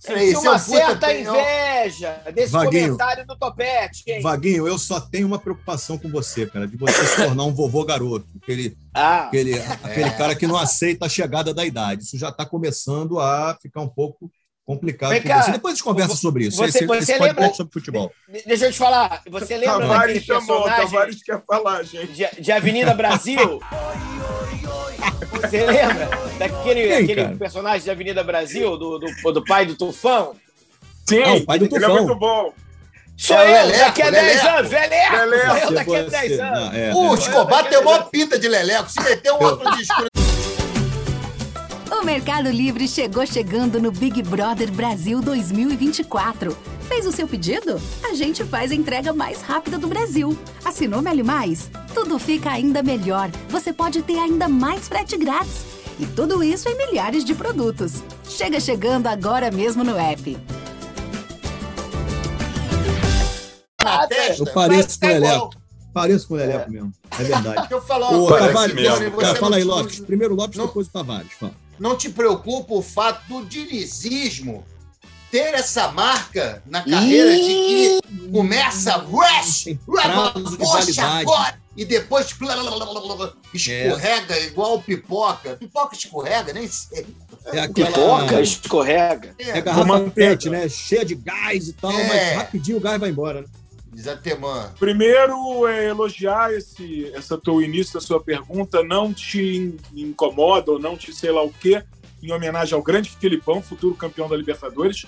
Senti seu uma certa inveja desse Vaguinho. comentário do Topete, hein? Vaguinho, eu só tenho uma preocupação com você, cara, de você se tornar um vovô garoto. Aquele, Ah, aquele, aquele cara que não aceita a chegada da idade. Isso já está começando a ficar um pouco complicado Vem você. Depois a gente conversa sobre isso. você- você esse lembra- sobre futebol. de- deixa eu te falar. Você lembra daquele Tavares chamou, personagem Tavares quer falar, gente. de, de Avenida Brasil? Oi, oi, Você lembra daquele Quem, aquele cara? personagem de Avenida Brasil, do, do, do pai do Tufão? Sim, Ah, o pai do ele é Tufão. muito bom. Sou É eu, Leleco, daqui a 10 Leleco. anos, Leleco! Leleco. Sou eu daqui a você- 10 anos. não, é, O é. Escobar tem uma pinta de leleco. Se meter um óculos de escuro O Mercado Livre chegou chegando no Big Brother Brasil 2024. Fez o seu pedido? A gente faz a entrega mais rápida do Brasil. Assinou Meli Mais? Tudo fica ainda melhor. Você pode ter ainda mais frete grátis. E tudo isso em milhares de produtos. Chega chegando agora mesmo no app. na testa. Eu pareço com o Leleco. Pareço com o Leleco mesmo. É verdade. Deixa eu falar Ô, Tavares, mesmo. Cara, fala aí, Lopes. Primeiro Lopes, não- depois o Tavares. Fala. Não te preocupa o fato do dinizismo ter essa marca na carreira de que começa rush, poxa, agora, e depois blá, blá, blá, blá, blá, escorrega igual pipoca. Pipoca escorrega, nem sei. É aquela Pipoca, escorrega. é É, garrafa pet, né? Cheia de gás e tal, É. mas rapidinho o gás vai embora. Né? Desatemã. Primeiro, é elogiar esse, essa tua início da sua pergunta, não te in- incomoda ou não te sei lá o quê, em homenagem ao grande Filipão, futuro campeão da Libertadores.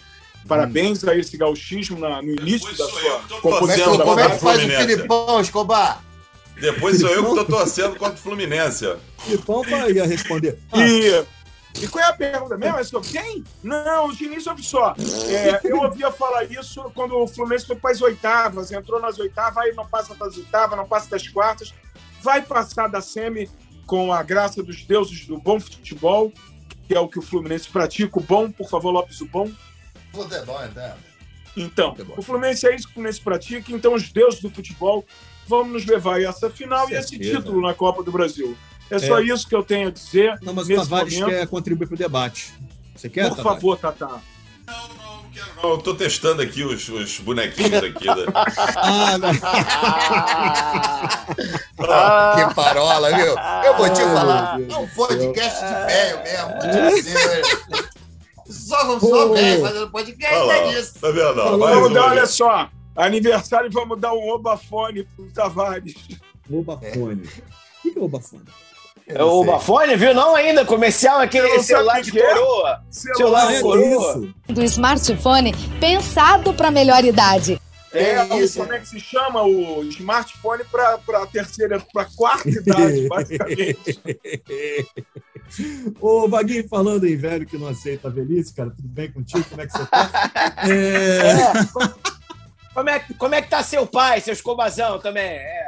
Parabéns a esse gauchismo na- no início Depois da sua composição como é que faz o. Filipão, Escobar? Depois sou eu que tô torcendo contra o Fluminense. Filipão vai responder. Ah, E, e qual é a pergunta mesmo? É sobre quem? Não, o Diniz, ouve só. É, eu ouvia falar isso quando o Fluminense foi para as oitavas, entrou nas oitavas, aí não passa das oitavas, não passa das quartas, vai passar da semi com a graça dos deuses do bom futebol, que é o que o Fluminense pratica, o bom, por favor, Lopes, o bom. Futebol, então. Então, Futebol. o Fluminense é isso que o Fluminense pratica, então os deuses do futebol vão nos levar a essa final e esse título na Copa do Brasil. É só isso que eu tenho a dizer. Não, mas o Tavares momento. quer contribuir para o debate. Você quer, Por Tavares? favor, Tatá. Não, não, não quero não. Eu tô testando aqui os, os bonequinhos aqui. Da... Ah, não. Ah, Que parola, viu? Eu vou te Ai, falar. É um podcast de velho mesmo. dizer. Só, só velho fazendo podcast Olha lá, é disso. tá vendo? ó? Vamos dar, olha só. Aniversário, vamos dar um obafone pro Tavares. Obafone. O que que é obafone? Eu É o. Bafone, viu? Não ainda. Comercial, Eu aquele não celular de é. coroa. Celular. Celular é coroa. do smartphone pensado para melhor idade. É, É isso. como é que se chama o smartphone para a terceira, para quarta idade, basicamente. Ô, Vaguinho, falando em velho que não aceita a velhice, cara, tudo bem contigo? Como é que você tá? É, É. Como é, que- como é que tá seu pai, seu escobazão também? É.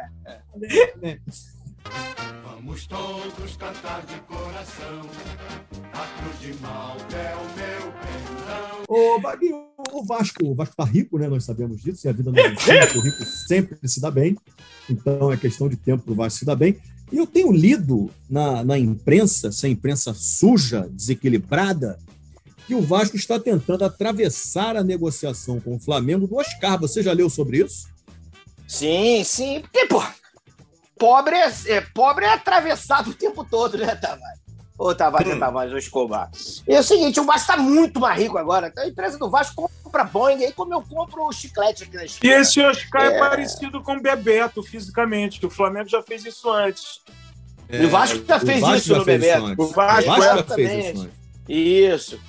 Vamos todos cantar de coração. A cruz de Malta é o meu perdão. Ô, o Vasco, o Vasco tá rico, né? Nós sabemos disso, e a vida não é o rico sempre se dá bem. Então é questão de tempo para o Vasco se dar bem. E eu tenho lido na, na imprensa, essa imprensa suja, desequilibrada, que o Vasco está tentando atravessar a negociação com o Flamengo do Oscar. Você já leu sobre isso? Sim, sim. Porque, pô, pobre é, é- pobre é atravessado o tempo todo, né, Tavares? Ô, Tavares, Hum. é Tavares, ô Escobar. E é o seguinte, o Vasco tá muito mais rico agora. A empresa do Vasco compra Boeing, aí como eu compro o chiclete aqui na E esquina. esse Oscar é. É. parecido com o Bebeto fisicamente, que o Flamengo já fez isso antes. E o Vasco já o fez Vasco isso já no fez Bebeto. isso. O Vasco, o Vasco já exatamente. fez isso antes. Isso.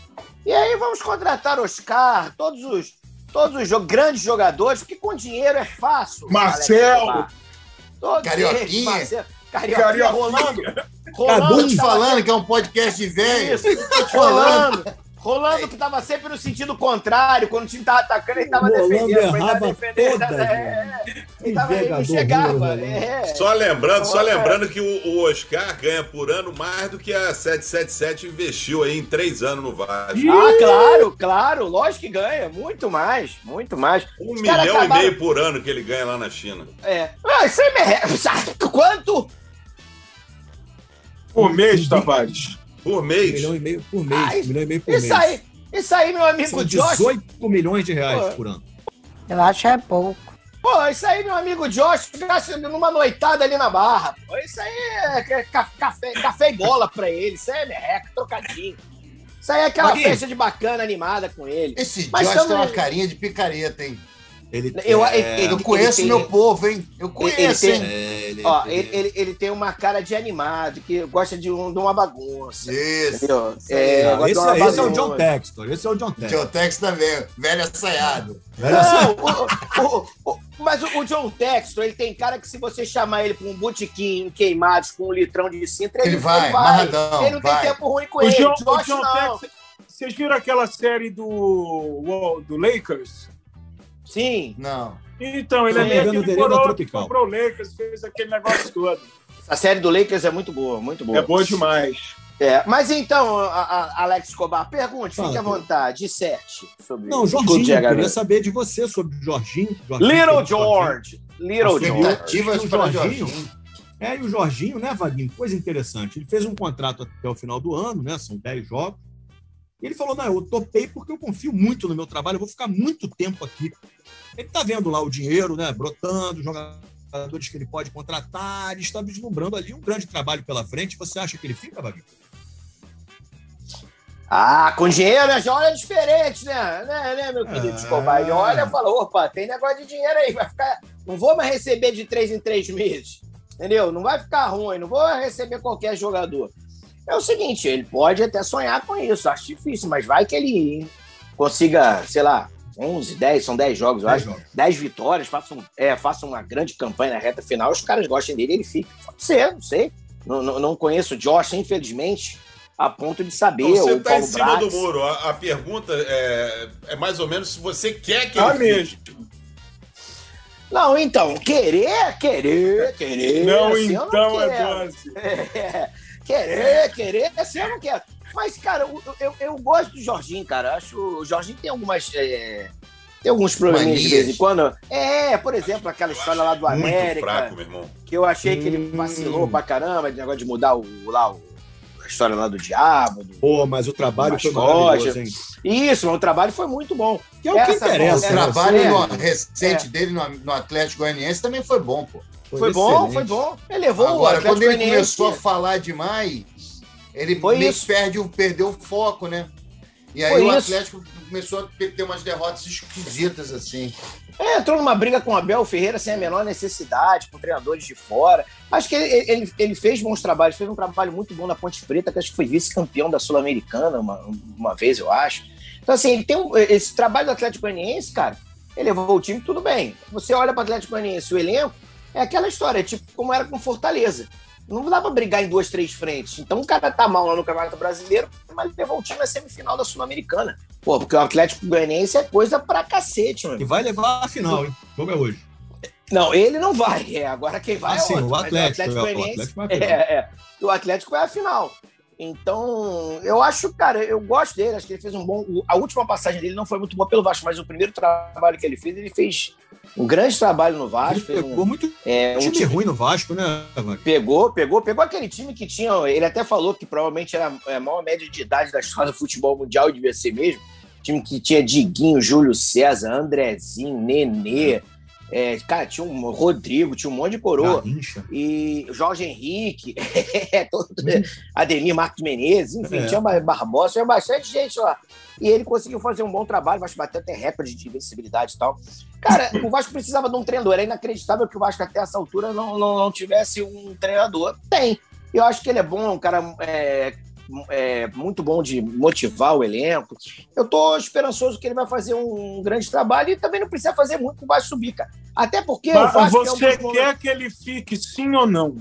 E aí vamos contratar Oscar, todos os, todos os jo- grandes jogadores, porque com dinheiro é fácil. Marcelo. Escobar. Todos Carioquinha. eles. Carioquinha, Carioquinha. rolando. Tô Rolando, te falando que é um podcast de velho. Isso, rolando. Rolando que tava sempre no sentido contrário. Quando o time tava atacando, ele tava Rolando defendendo. Ele tava errava defendendo. todas, é, ele, tava, ele não chegava. É. Só lembrando, só lembrando que o, o Oscar ganha por ano mais do que a 777 investiu aí em três anos no Vasco. Ah, claro, claro. Lógico que ganha. Muito mais, muito mais. Um Os milhão caras e acabaram- meio por ano que ele ganha lá na China. É. Ah, isso aí merece. Quanto? Por mês, Tavares. Por Um mês. milhão e meio por mês. Ai, um milhão e meio por Isso mês. aí, isso aí, meu amigo São Josh. 18 milhões de reais Pô. por ano. Eu acho é pouco. Pô, isso aí, meu amigo Josh, gasta numa noitada ali na barra. Pô, isso aí é ca- ca- café, café e bola pra ele. Isso aí é merreca, trocadinho. Isso aí é aquela Maguinho. festa de bacana animada com ele. Esse Mas Josh tem uma carinha de picareta, hein? Ele Eu, é- ele- ele- Eu conheço tem- meu povo, hein? Eu conheço, ele hein? é, ele- Ó, ele- ele, ele, ele tem uma cara de animado, que gosta de, um- de uma bagunça. Isso. É, Ah, gosta de esse, uma é- esse é o. John Textor. Esse é o John Textor. Tio Tex também, velho assaiado. Velho, Não, o- o- o- mas o, o John Textor, ele tem cara que se você chamar ele pra um botequim queimados com um litrão de cintra, ele, Ele vai, amarradão, Ele não vai. tem tempo ruim com O ele. John, o John não. Tex, vocês viram aquela série do, do Lakers? Sim, Não. Então, ele é meio que Tropical. comprou o Lakers, fez aquele negócio todo. a série do Lakers é muito boa, muito boa. É boa demais. É, mas então, a- a- Alex Escobar, pergunte, Fala, fique à vontade, de sete. Sobre Não, o Jorginho, eu queria saber de você sobre o Jorginho. Jorginho Little George. Little George. Expectativas O para Jorginho. Jorginho. É, e o Jorginho, né, Vaguinho? Coisa interessante. Ele fez um contrato até o final do ano, né? São 10 jogos. E ele falou: não, eu topei porque eu confio muito no meu trabalho, eu vou ficar muito tempo aqui. Ele tá vendo lá o dinheiro, né? Brotando, jogadores que ele pode contratar, ele está vislumbrando ali um grande trabalho pela frente. Você acha que ele fica, Vaguinho? Ah, com dinheiro já olha diferente, né? Né, né meu querido Ah. Escobar? Ele olha e fala: opa, tem negócio de dinheiro aí, vai ficar. Não vou mais receber de três em três meses. Entendeu? Não vai ficar ruim, não vou receber qualquer jogador. É o seguinte, ele pode até sonhar com isso, acho difícil, mas vai que ele consiga, sei lá, 11, 10, são 10 jogos, eu Dez acho. jogos. 10 vitórias, faça, um, é, faça uma grande campanha na reta final, os caras gostem dele, ele fica. Pode ser, não sei. Não, não, não conheço o Josh, infelizmente, a ponto de saber. Então, Você está em cima Brax. do muro. A, a pergunta é, é mais ou menos se você quer que Tá ele fique. mesmo. Não, então, querer, querer, querer. Não, assim, então é quero. doce. É, querer, querer, assim eu não quero. Mas, cara, eu, eu, eu gosto do Jorginho, cara. Acho o Jorginho tem algumas. é, tem alguns probleminhas de vez em quando. É, por exemplo, aquela história lá do Muito América. fraco, meu irmão. que eu achei que ele Hum. vacilou pra caramba, de negócio de mudar o, lá, o- a história lá do diabo. do- Pô, mas o trabalho foi maravilhoso, hein? Isso, mas o trabalho foi muito bom. Que é o que Essa interessa. O É, né? trabalho é. no- recente dele no, no Atlético Goianiense também foi bom, pô. Foi, bom, excelente. foi bom. Ele levou o Agora, Atlético quando ele Goianiense- começou a falar demais, ele Foi meio isso. perde, o- perdeu o foco, né? E aí Foi o isso. Atlético começou a ter ter umas derrotas esquisitas, assim. É, entrou numa briga com o Abel Ferreira sem a menor necessidade, com treinadores de fora. Acho que ele, ele, ele fez bons trabalhos, fez um trabalho muito bom na Ponte Preta, que acho que foi vice-campeão da Sul-Americana uma, uma vez, eu acho. Então, assim, ele tem um- esse trabalho do Atlético Goianiense, cara, ele levou o time, tudo bem. Você olha para o Atlético Goianiense, o elenco, é aquela história, tipo como era com Fortaleza. Não dá pra brigar em duas, três frentes. Então o cara tá mal lá no Campeonato Brasileiro, mas levou o time à semifinal da Sul-Americana. Pô, porque o Atlético Goianiense é coisa pra cacete, mano. E vai levar a final, hein? O jogo é hoje. Não, ele não vai. É, agora quem vai Ah, é sim, outro. o mas Atlético, é, o Atlético vai é, é. O Atlético vai à final. Então, eu acho, cara, eu gosto dele. Acho que ele fez um bom. A última passagem dele não foi muito boa pelo Vasco, mas o primeiro trabalho que ele fez, ele fez um grande trabalho no Vasco. Ele pegou um, muito é, um time time- ruim no Vasco, né? Pegou, pegou, pegou aquele time que tinha. Ele até falou que provavelmente era a maior média de idade da história do futebol mundial, devia ser mesmo. Time que tinha Diguinho, Júlio César, Andrezinho, Nenê. É, cara, tinha um Rodrigo, tinha um monte de coroa. Garrincha. E Jorge Henrique, é, todo- Ademir Marcos Menezes, enfim, É. tinha Bar- Barbosa, tinha bastante gente lá. E ele conseguiu fazer um bom trabalho, o Vasco bateu até recorde de invencibilidade e tal. Cara, o Vasco precisava de um treinador. Era inacreditável que o Vasco até essa altura não, não, não tivesse um treinador. Tem. Eu acho que ele é bom, é um cara é, é, muito bom de motivar o elenco. Eu tô esperançoso que ele vai fazer um grande trabalho e também não precisa fazer muito pro Vasco subir, cara. Até porque o Mas Vasco você quer que ele fique sim ou não?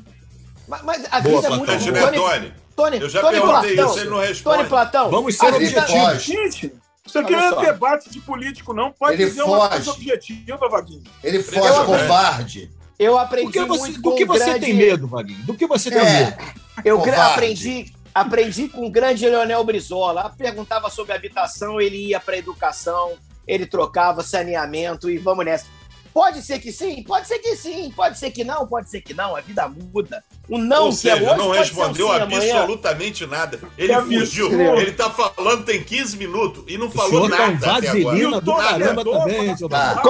Mas, mas a Boa, vida é muito. Né, Tony, Tony? Tony, Eu já Tony perguntei Platão, isso, ele não responde. Tony Platão. Vamos ser objetivos. Gente, isso aqui não é debate de político, não. Pode Ele dizer uma foge. coisa objetiva, Vaguinho. Ele Eu- foge covarde. Eu Do aprendi que você, muito do que o você grande... tem medo, Vaguinho? Do que você tem É. medo? Eu Covarde. aprendi, aprendi com o grande Leonel Brizola. Perguntava sobre habitação, ele ia para educação, ele trocava saneamento e vamos nessa. Pode ser que sim, pode ser que sim, pode ser que não, pode ser que não. A vida muda. O não Ou que é seja, hoje não pode respondeu ser um sim amanhã. absolutamente nada. Ele Que fugiu. absurdo. Ele tá falando tem 15 minutos e não O falou senhor tá um nada até agora. E o do caramba torcedor também, Tá. Tá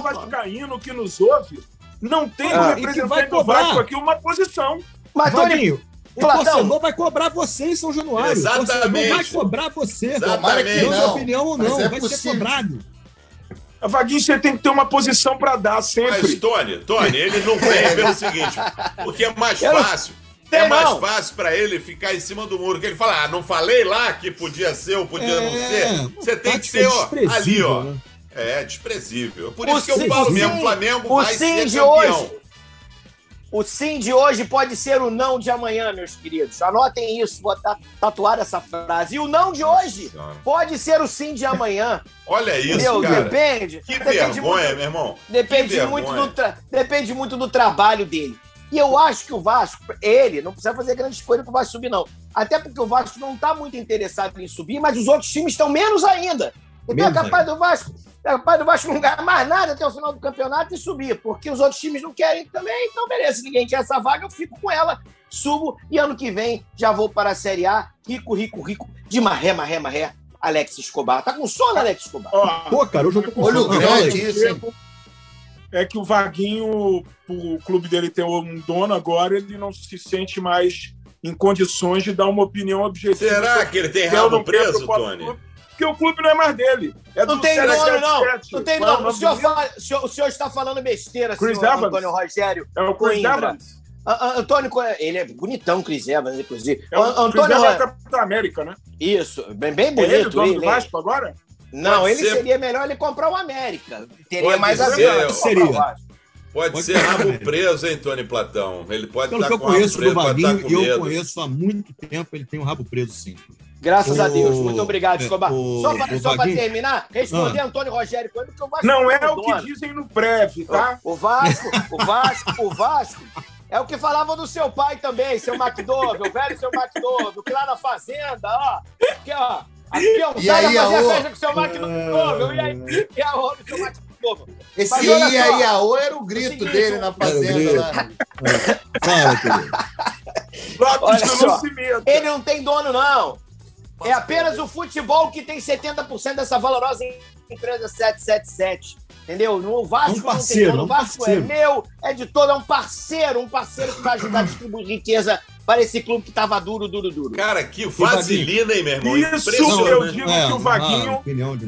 Vascaíno que nos ouve não tem Ah, que vai representante do. Vasco aqui uma posição. Mas, Tony, Vaguinho, o Platão. torcedor vai cobrar você em São Januário. Exatamente. vai cobrar você. Exatamente. Dando não. opinião ou não, é vai ser possível. cobrado. A Vaguinho, você tem que ter uma posição para dar sempre. Mas, Tony, Tony, ele não vem pelo seguinte, porque é mais Eu não- fácil. Tem É mais não. fácil pra ele ficar em cima do muro. Que ele fala, ah, não falei lá que podia ser ou podia não É, ser. Você tem que ser, ó, ali, ó. né? É, desprezível. Por O isso que eu falo o mesmo, o Flamengo o vai ser campeão. hoje. O sim de hoje pode ser o não de amanhã, meus queridos. Anotem isso, vou ta- tatuar essa frase. E o não de hoje Senhora. pode ser o sim de amanhã. Olha isso, Entendeu? cara. Depende. Que depende vergonha, muito- meu irmão. Depende muito, do tra- depende muito do trabalho dele. E eu acho que o Vasco, ele, não precisa fazer grande escolha para o Vasco subir, não. Até porque o Vasco não está muito interessado em subir, mas os outros times estão menos ainda. Então Menos é capaz do Vasco. É capaz do Vasco não ganhar mais nada até o final do campeonato e subir, porque os outros times não querem também. Então, beleza, se ninguém quer essa vaga, eu fico com ela, subo e ano que vem já vou para a Série A, rico, rico, rico, de marré, marré, marré. Alex Escobar. Tá com sono, Alex Escobar? Ó, Pô, cara, hoje eu tô com Olho sono. grande, isso, hein? é que o Vaguinho, o clube dele ter um dono agora, ele não se sente mais em condições de dar uma opinião objetiva. Será que ele tem rabo preso, Tony? clube, Porque o clube não é mais dele. É Não do tem dono, não. 777. Não tem é o não. O nome senhor, fala- o senhor- o senhor está falando besteira, Chris senhor Evans. Antônio Rogério. É o Chris Coimbra. Evans. A- a- Antônio, ele é bonitão, Chris Evans, inclusive. É o Chris Antônio, Evans é Capitão América, né? isso, bem, bem É ele o bonito dono ele. do Vasco agora? Não, Pode ele ser. seria melhor ele comprar o América. Teria Pode mais a ser, ver. com comprar seria. o Vasco. Pode, Pode ser rabo preso, hein, Tony Platão? Ele pode Pelo estar que eu com o rabo conheço do preso, pode estar Vaguinho, com e eu medo. conheço há muito tempo, ele tem um rabo preso, sim. Graças a O- Deus. Muito obrigado, é, Escobar. o- só para o só pra terminar, responder Antônio Rogério Coelho, porque o Vasco Não é o que dono. dizem no prévio, tá? O Vasco, o Vasco, o Vasco. É o que falavam do seu pai também, seu McDowell, o velho seu McDowell, que lá na fazenda, ó. Aqui, ó. A E peãozada aí, fazia aô? festa com o seu McDowell. E aí, e a outra do seu McDowell. Esse Mas olha só, Iaô era o grito seguinte, dele na o fazenda lá. Fala, querido. Olha só. Ele não tem dono, não. É apenas o futebol que tem 70% dessa valorosa empresa 777. Entendeu? No Vasco É um não parceiro, tem dono. é um O Vasco parceiro. é meu, é de todo, é um parceiro, um parceiro que vai ajudar a distribuir riqueza para esse clube que tava duro, duro, duro. Cara, que vaselina, hein, meu irmão? Isso eu digo que o não Vaguinho-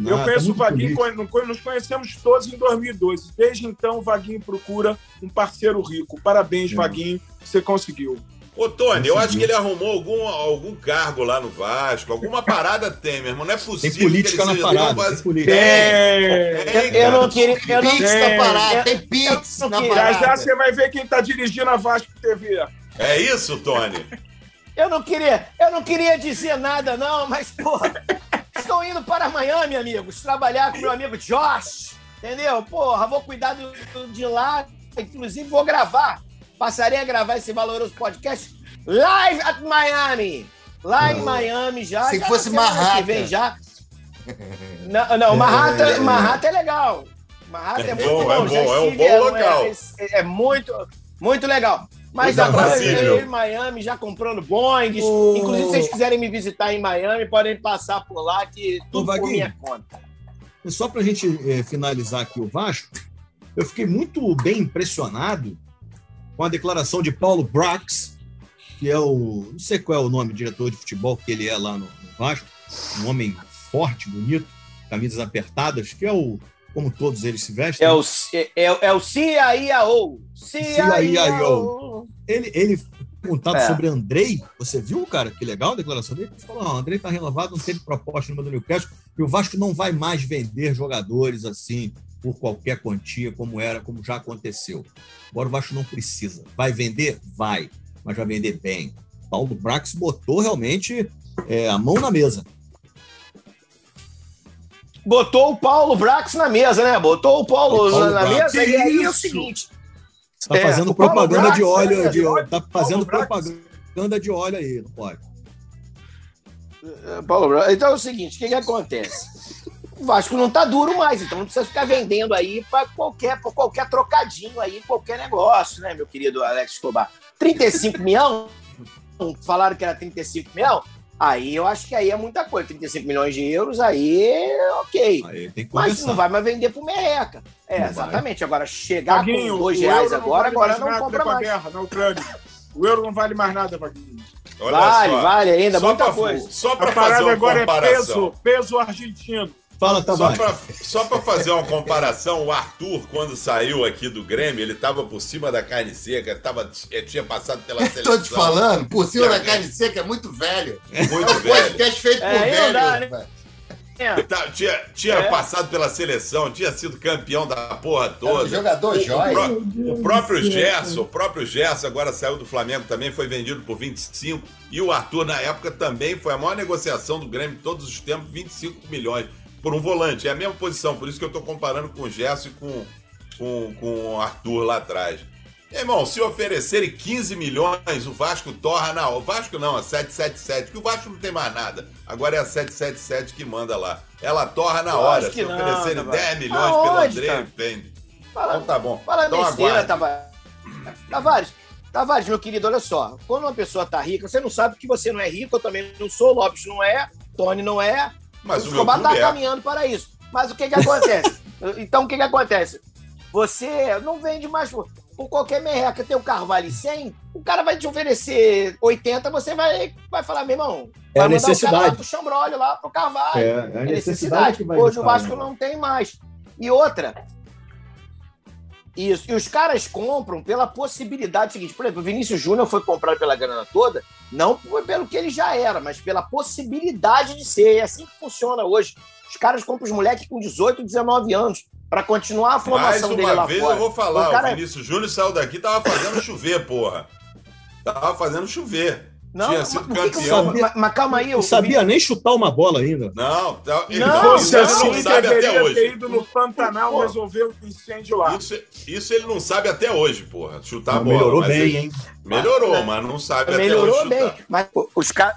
Eu conheço tá o Vaguinho, con- nos conhecemos todos em 2012. Desde então, o Vaguinho procura um parceiro rico. Parabéns, Hum. Vaguinho, você conseguiu. Ô, Tony, eu acho que ele arrumou algum, algum cargo lá no Vasco, alguma parada tem, meu irmão. Não é Tem possível política que na ele seja parada. Tem política. É. Tem, Eu não queria. Eu não, Pix É. na parada, tem Pix na não Já parada. já você vai ver quem tá dirigindo a Vasco TV. É isso, Tony? eu não queria, eu não queria dizer nada, não, mas, porra, estou indo para Miami, amigos, trabalhar com meu amigo Josh. Entendeu? Porra, vou cuidar do, do- de lá, inclusive vou gravar. Passarei a gravar esse valoroso podcast live at Miami. Lá em Miami já. Se já fosse. Que vem já. Não, não Manhattan, Manhattan é legal. Manhattan é, É muito bom, bom. é bom, é um bom é- local. É, é muito, muito legal. Mas Muito agora eu em Miami já comprando Boeings. Ô. Inclusive, se vocês quiserem me visitar em Miami, podem passar por lá, que tudo por Vaguinho. minha conta. Só para a gente eh, finalizar aqui o Vasco, eu fiquei muito bem impressionado com a declaração de Paulo Brax, que é o. Não sei qual é o nome diretor de futebol que ele é lá no, no Vasco, um homem forte, bonito, camisas apertadas, que é o. Como todos eles se vestem. É o, é, é, é o CIAO. CIAO. Ele, ele perguntado É. sobre Andrei, você viu, cara, que legal a declaração dele? Ele falou: não, Andrei tá renovado, não teve proposta no do Newcastle, e o Vasco não vai mais vender jogadores assim por qualquer quantia, como era, como já aconteceu. Agora o Vasco não precisa. Vai vender? Vai, mas vai vender bem. Paulo Brax botou realmente é, a mão na mesa. Botou o Paulo Brax na mesa, né? Botou o Paulo, O Paulo na Brax. mesa. E aí é o seguinte. Tá É, fazendo Paulo propaganda Brax, de óleo, né? de, Paulo tá fazendo Brax. propaganda de óleo aí, não pode. É, Paulo Brax. Então é o seguinte: o que, que acontece? O Vasco não tá duro mais, então não precisa ficar vendendo aí para qualquer, pra qualquer trocadinho aí, qualquer negócio, né, meu querido Alex Escobar? 35 milhões? Falaram que era 35 milhões? Aí eu acho que aí é muita coisa. 35 milhões de euros, aí ok. Aí tem que Mas não vai mais vender pro merreca. É, Não vai. exatamente. Agora, chegar Vaguinho, com dois o reais euro agora, não vale agora mais não nada compra com a mais. guerra na Ucrânia. O euro não vale mais nada, Vaguinho. Olha Vale, só. vale ainda, só muita pra, coisa. Só para A fazer parada uma agora é comparação. peso, peso argentino. Fala, Só Tavares. pra, só pra fazer uma comparação, o Arthur, quando saiu aqui do Grêmio, ele tava por cima da carne seca, tava, tinha passado pela seleção. Tô te falando, por cima da carne seca é muito velho. Muito É um velho. podcast feito por É, não velho. dá, né? É. Tá, tinha tinha É. passado pela seleção, tinha sido campeão da porra Era um toda. jogador O, jóia. pró- o próprio Gerson, o próprio Gerson agora saiu do Flamengo também, foi vendido por 25. E o Arthur, na época, também foi a maior negociação do Grêmio de todos os tempos, 25 milhões por um volante. É a mesma posição, por isso que eu tô comparando com o Gerson e com, com, com o Arthur lá atrás. Irmão, se oferecerem 15 milhões, o Vasco torra na O Vasco não, a 777, que o Vasco não tem mais nada. Agora é a 777 que manda lá. Ela torra na hora. Se não, oferecerem Tavares. 10 milhões pelo Aonde, André, cara? vende. Fala, Então tá bom. fala então besteira. Tavares. Tavares, Tavares, meu querido, olha só. Quando uma pessoa tá rica, você não sabe que você não é rico, eu também não sou, Lopes não é, Tony não é. Mas o o Escobar tá clube é. caminhando para isso. Mas o que que acontece? então, o que que acontece? Você não vende mais por, por qualquer merreca. Teu carro vale 100, o cara vai te oferecer 80, você vai, vai falar, meu irmão, É vai a mandar o cara lá necessidade. pro Chambrolho, lá pro Carvalho. É, é a É necessidade necessidade. que vai Hoje o Vasco né? não tem mais. E outra. Isso. E os caras compram pela possibilidade seguinte. Por exemplo, o Vinícius Júnior foi comprado pela grana toda, não pelo que ele já era, mas pela possibilidade de ser. É assim que funciona hoje. Os caras compram os moleques com 18, 19 anos para continuar a Mais formação dele uma lá vez fora. eu vou falar, O o, cara- Vinícius Júnior saiu daqui tava fazendo chover, porra. Tava fazendo chover. Não, Tinha mas, sido por que que- campeão. mas- mas calma aí, Não o sabia nem chutar uma bola ainda. Não, tá- ele Não, não, não, ele não sabe até deveria ter hoje. ido no Pantanal Pô. resolver o incêndio lá. Isso, isso ele não sabe até hoje, porra. Chutar a Mas bola. melhorou mas bem, ele- hein? Melhorou, mas não sabe até Melhorou hoje bem, chutar. mas os, ca-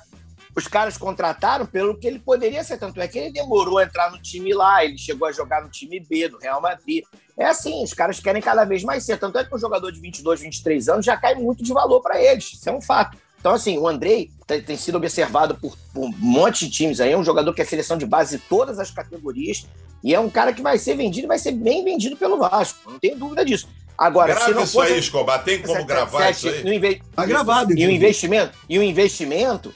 os caras contrataram pelo que ele poderia ser. Tanto é que ele demorou a entrar no time lá, ele chegou a jogar no time B, do Real Madrid. É assim, os caras querem cada vez mais ser. Tanto é que um jogador de 22, 23 anos já cai muito de valor para eles. Isso é um fato. Então, assim, o Andrei tem, sido observado por, por um monte de times aí. É um jogador que é seleção de base de todas as categorias. E é um cara que vai ser vendido, vai ser bem vendido pelo Vasco. Não tenho dúvida disso. Agora, se Grava não isso fosse. aí, Escobar. Tem como gravar isso aí? no inve- Tá gravado, e o investimento, e o investimento,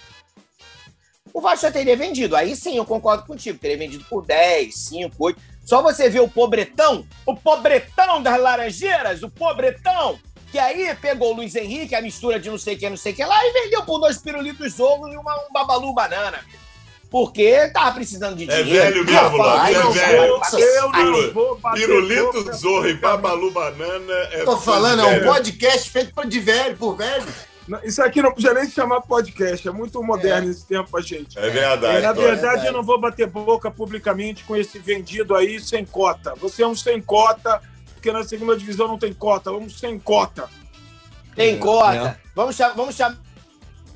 o Vasco já teria vendido. Aí sim, eu concordo contigo. Teria vendido por 10, 5, 8. Só você ver o pobretão, o pobretão das Laranjeiras, o pobretão, que aí pegou o Luiz Henrique, a mistura de não sei o que, não sei o que lá, e vendeu por dois pirulitos ovo e uma, um babalu banana. Porque tava precisando de É dinheiro. velho mesmo, Lopes, aí é velho. Eu aí- não vou bater Pirulito Zorro e. Babalu Banana é Tô falando, é um podcast feito de velho, por velho. Isso aqui não podia nem se chamar podcast, é muito moderno esse tempo pra gente. É verdade. É, na Tony. verdade, eu não vou bater boca publicamente com esse vendido aí sem cota. Você é um sem cota, porque na segunda divisão não tem cota. Vamos sem cota. Tem É, cota. Vamos, chamar, vamos chamar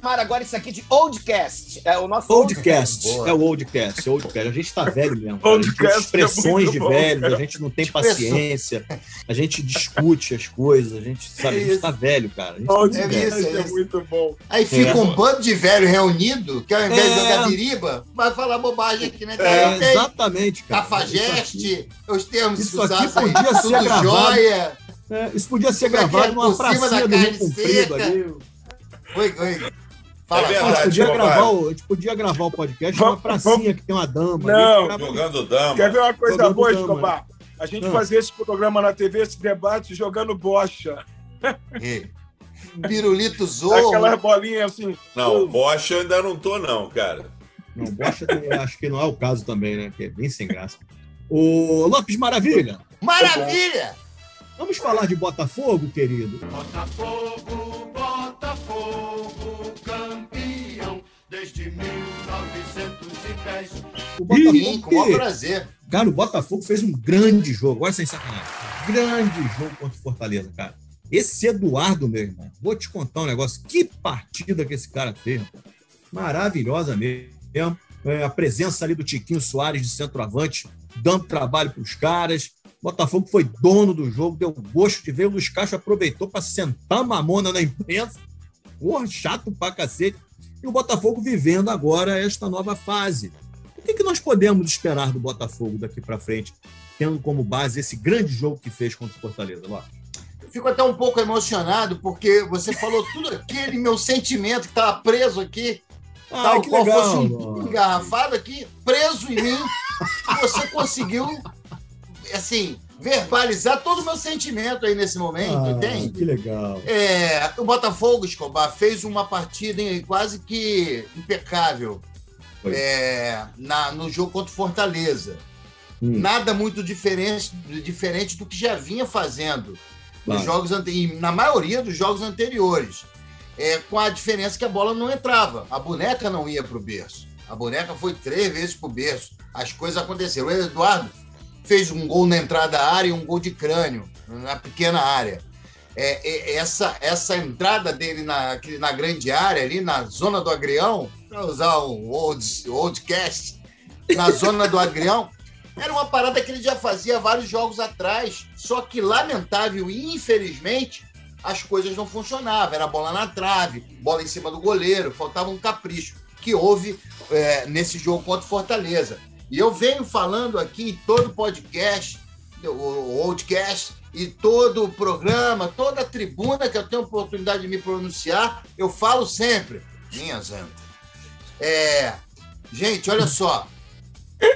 agora isso aqui de Oldcast. É o nosso Oldcast. Boa. É o Oldcast. Oldcast. A gente tá velho mesmo. cara. A gente tem Oldcast é expressões muito de bom, velho, cara. a gente não tem Expressão. paciência, a gente discute as coisas, a gente sabe, a gente tá velho, cara. Tá isso, é é isso. muito bom. Aí fica É. um bando de velho reunido, que ao invés de É. jogar diriba, vai falar bobagem aqui, né? É, exatamente, cara. Cafajeste, os termos isso aqui podia ser tudo gravado. é, isso podia ser gravado é numa pracinha da do Rio Comprido seca. ali. Oi, oi. Fala, É A gente, verdade, podia gravar o, a gente podia gravar o podcast numa Vamos- pracinha que tem uma dama. Não. ali, grava- Jogando dama. Quer ver uma coisa Jogando boa. Escobar? A gente Ah. fazer esse programa na TV, esse debate, jogando bocha. É. Pirulito Zorro. Aquelas bolinhas assim. Não, Bosch eu ainda não tô, não, cara. Não, Bocha eu acho que não é o caso também, né? Que é bem sem graça. O Lopes Maravilha, Maravilha! vamos falar de Botafogo, querido? Botafogo, Botafogo, campeão desde 1910. O Botafogo, Sim, com maior prazer. cara, o Botafogo fez um grande jogo, olha sem sacanagem. Grande jogo contra o Fortaleza, cara. Esse Eduardo, meu irmão, vou te contar um negócio. Que partida que esse cara fez. Maravilhosa mesmo. É, a presença ali do Tiquinho Soares de centroavante, dando trabalho para os caras. Botafogo foi dono do jogo, deu gosto de ver. O Luiz Castro aproveitou para sentar mamona na imprensa. Porra, chato pra cacete. E o Botafogo vivendo agora esta nova fase. O que, que nós podemos esperar do Botafogo daqui para frente, tendo como base esse grande jogo que fez contra o Fortaleza? Lá? Fico até um pouco emocionado, porque você falou tudo aquele meu sentimento que estava preso aqui, Ah, tal qual legal. fosse um engarrafado aqui, preso em mim. você conseguiu, assim, verbalizar todo o meu sentimento aí nesse momento, Ah, entende? que legal. É, o Botafogo, Escobar, fez uma partida hein, quase que impecável é, na, no jogo contra o Fortaleza. Hum. Nada muito diferente, diferente do que já vinha fazendo nos jogos ante- na maioria dos jogos anteriores. É, com a diferença que a bola não entrava. A boneca não ia para o berço. A boneca foi três vezes para o berço. As coisas aconteceram. O Eduardo fez um gol na entrada da área e um gol de crânio na pequena área. É, é, essa, essa entrada dele na, na grande área, ali na zona do agrião, para usar o old, oldcast, na zona do agrião, era uma parada que ele já fazia vários jogos atrás. Só que, lamentável e infelizmente, as coisas não funcionavam. Era bola na trave, bola em cima do goleiro, faltava um capricho, que houve é, nesse jogo contra o Fortaleza. E eu venho falando aqui em todo podcast, o Oldcast, e todo o programa, toda a tribuna que eu tenho oportunidade de me pronunciar, eu falo sempre, minha Zanta. É, gente, olha só.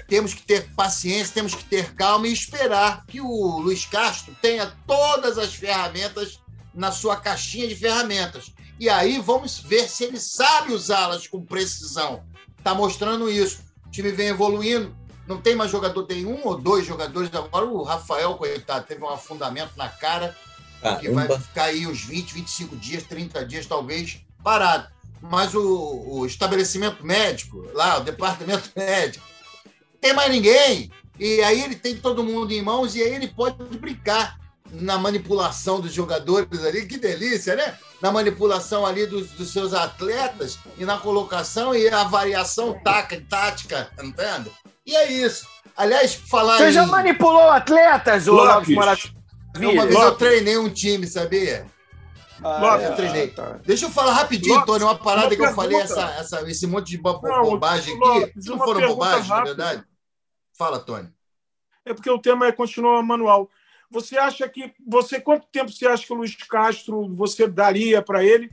Temos que ter paciência, temos que ter calma e esperar que o Luiz Castro tenha todas as ferramentas na sua caixinha de ferramentas. E aí vamos ver se ele sabe usá-las com precisão. Está mostrando isso. O time vem evoluindo. Não tem mais jogador, tem um ou dois jogadores. Agora o Rafael, coitado, teve um afundamento na cara que vai ficar aí uns 20, 25 dias, 30 dias, talvez, parado. Mas o, o estabelecimento médico, lá, o departamento médico, tem mais ninguém. E aí ele tem todo mundo em mãos e aí ele pode brincar na manipulação dos jogadores ali. Que delícia, né? Na manipulação ali dos, dos seus atletas e na colocação e a variação tática, tática, tá entendendo? E é isso. Aliás, falar Você já em- manipulou atletas, ô Lopes Lopes. Maravilha? Uma vez eu Lopes. treinei um time, sabia? Lopes. eu treinei. tá. Deixa eu falar rapidinho, Lopes, Tony, uma parada uma que eu falei, essa, essa- esse monte de bo- Não, bobagem aqui. Lopes, Não uma foram bobagens, na verdade? Fala, Tony. É porque o tema é continua manual. Você acha que você quanto tempo você acha que o Luiz Castro você daria para ele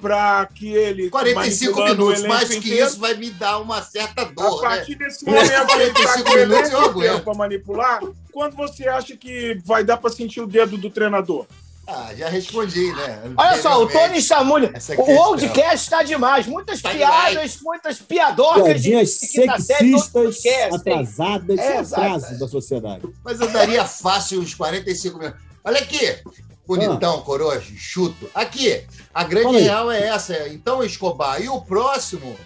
para que ele 45 manipulando o minutos, mais que inteiro, isso vai me dar uma certa a dor, né? partir desse momento ele está 45 com o minutos eu aguento. para manipular, quando você acha que vai dar para sentir o dedo do treinador? Ah, já respondi, né? Olha só, o. Tony Essa o. Oldcast está demais. Muitas Tá piadas, muitas piadocas de Piadinhas todo sexistas, atrasadas, É, atraso exato. da sociedade. Mas eu daria fácil uns 45 minutos. Olha aqui, bonitão, coroa, chuto. Aqui, a grande Fala aí. real é essa. Então, Escobar, e o próximo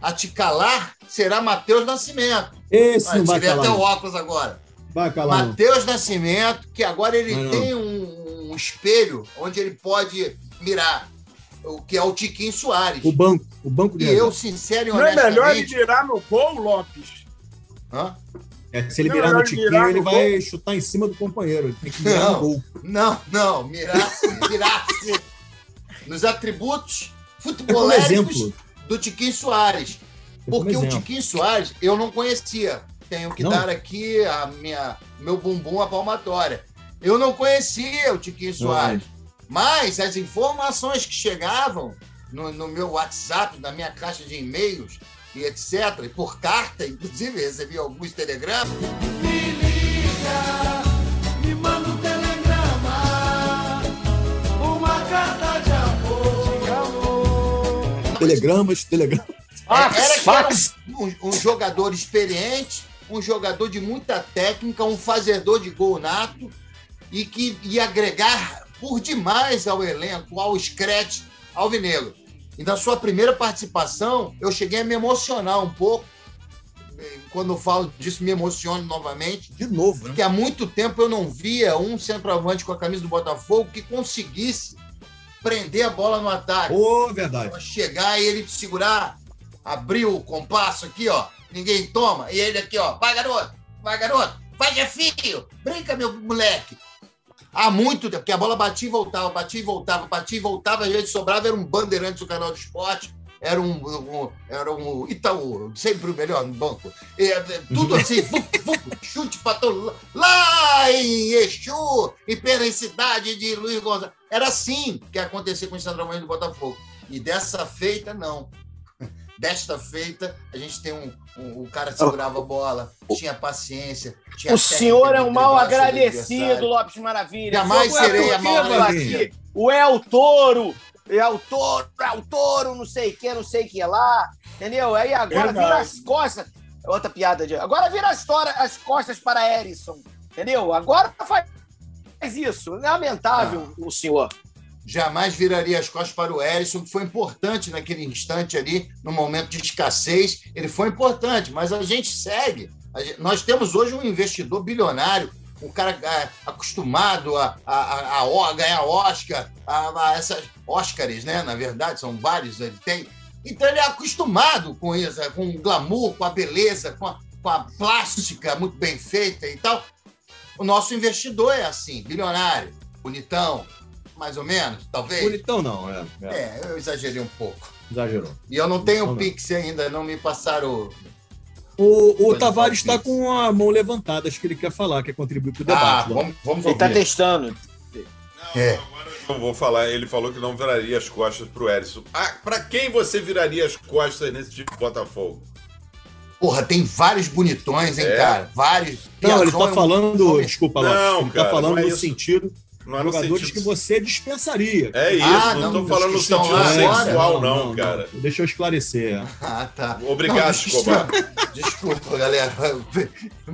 a te calar será Matheus Nascimento. Esse Ah, não vai tirei até calar. o óculos agora. Vai calar. Matheus Nascimento, que agora ele não. tem um, um espelho onde ele pode mirar, o que é o Tiquinho Soares. O banco, o banco de E eu, sincero e Não é melhor ele virar no gol, Lopes? Hã? É, se ele Não, virar não, no tiquinho, virar ele no vai chutar em cima do companheiro. Ele tem que virar Não. no gol. Não, não, mirar-se, virar-se nos atributos É futeboléricos exemplo. do Tiquinho Soares. É Porque o. Tiquinho Soares eu não conhecia. Tenho que Não? dar aqui a minha meu bumbum à palmatória. Eu não conhecia o Tiquinho Soares. Mas as informações que chegavam no, no meu WhatsApp, na minha caixa de e-mails e etc., e por carta, inclusive recebi alguns telegramas, Me manda um telegrama, uma carta de amor. De amor. Telegramas, telegramas. Fax, era que fax. era um, um jogador experiente, um jogador de muita técnica, um fazedor de gol nato e que ia agregar por demais ao elenco, ao scratch alvinegro. E na sua primeira participação, eu cheguei a me emocionar um pouco. Quando eu falo disso, me emociono novamente. De novo, né? Porque há muito tempo eu não via um centroavante com a camisa do Botafogo que conseguisse prender a bola no ataque Ô, verdade. pra chegar e ele te segurar, abrir o compasso aqui, ó. Ninguém toma. E ele aqui, ó. Vai, garoto. Vai, garoto. Vai, Jefinho. Brinca, meu moleque. Há muito tempo, porque a bola batia e voltava, batia e voltava, batia e voltava, às vezes sobrava, era um bandeirante do canal do esporte, era um, um- era um Itaú, sempre o melhor no banco. E, é, tudo assim, chute pra todo lá em Exu, em plena cidade de Luiz Gonzaga. Era assim que acontecia com o centroavante do Botafogo. E dessa feita, não. Desta feita, a gente tem um. um o cara segurava a bola, tinha paciência. Tinha O senhor é um mal agradecido. Lopes Maravilha. Jamais eu serei a mal aqui. O El Toro. É o touro, é o touro, não sei o que, não sei o que lá. Entendeu? Aí agora Verdade. vira as costas. Outra piada de. Agora vira as, tora- as costas para Erisson. Entendeu? Agora faz isso. Lamentável o senhor. Jamais viraria as costas para o Erisson, que foi importante naquele instante ali, no momento de escassez. Ele foi importante, mas a gente segue. A gente- nós temos hoje um investidor bilionário, um cara é, acostumado a, a, a, a ganhar Oscar, a, a essas Oscars, né? Na verdade, são vários ele tem. Então ele é acostumado com isso, é, com o glamour, com a beleza, com a, com a plástica muito bem feita e tal. O nosso investidor é assim, bilionário, bonitão, mais ou menos, talvez. Bonitão não, é. é. É, eu exagerei um pouco. Exagerou. E eu não tenho Não, o não. Pix ainda, não me passaram. O, o Tavares está com a mão levantada, acho que ele quer falar, quer contribuir para o Ah, debate. né? vamos, vamos Ele tá ouvir. testando. É. Eu vou falar, ele falou que não viraria as costas pro Erisson. Ah, pra quem você viraria as costas nesse tipo de Botafogo? Porra, tem vários bonitões, hein, É? cara? Vários. Não, ele tá é um- falando, desculpa lá, Não, ele cara, tá falando não é no isso. sentido Não é jogadores sentido... que você dispensaria. É isso, Ah, não, não, tô falando no sentido lá agora? sexual, não, cara. Deixa eu esclarecer. Ah, tá. Obrigado, Não, Escobar. Desculpa, galera.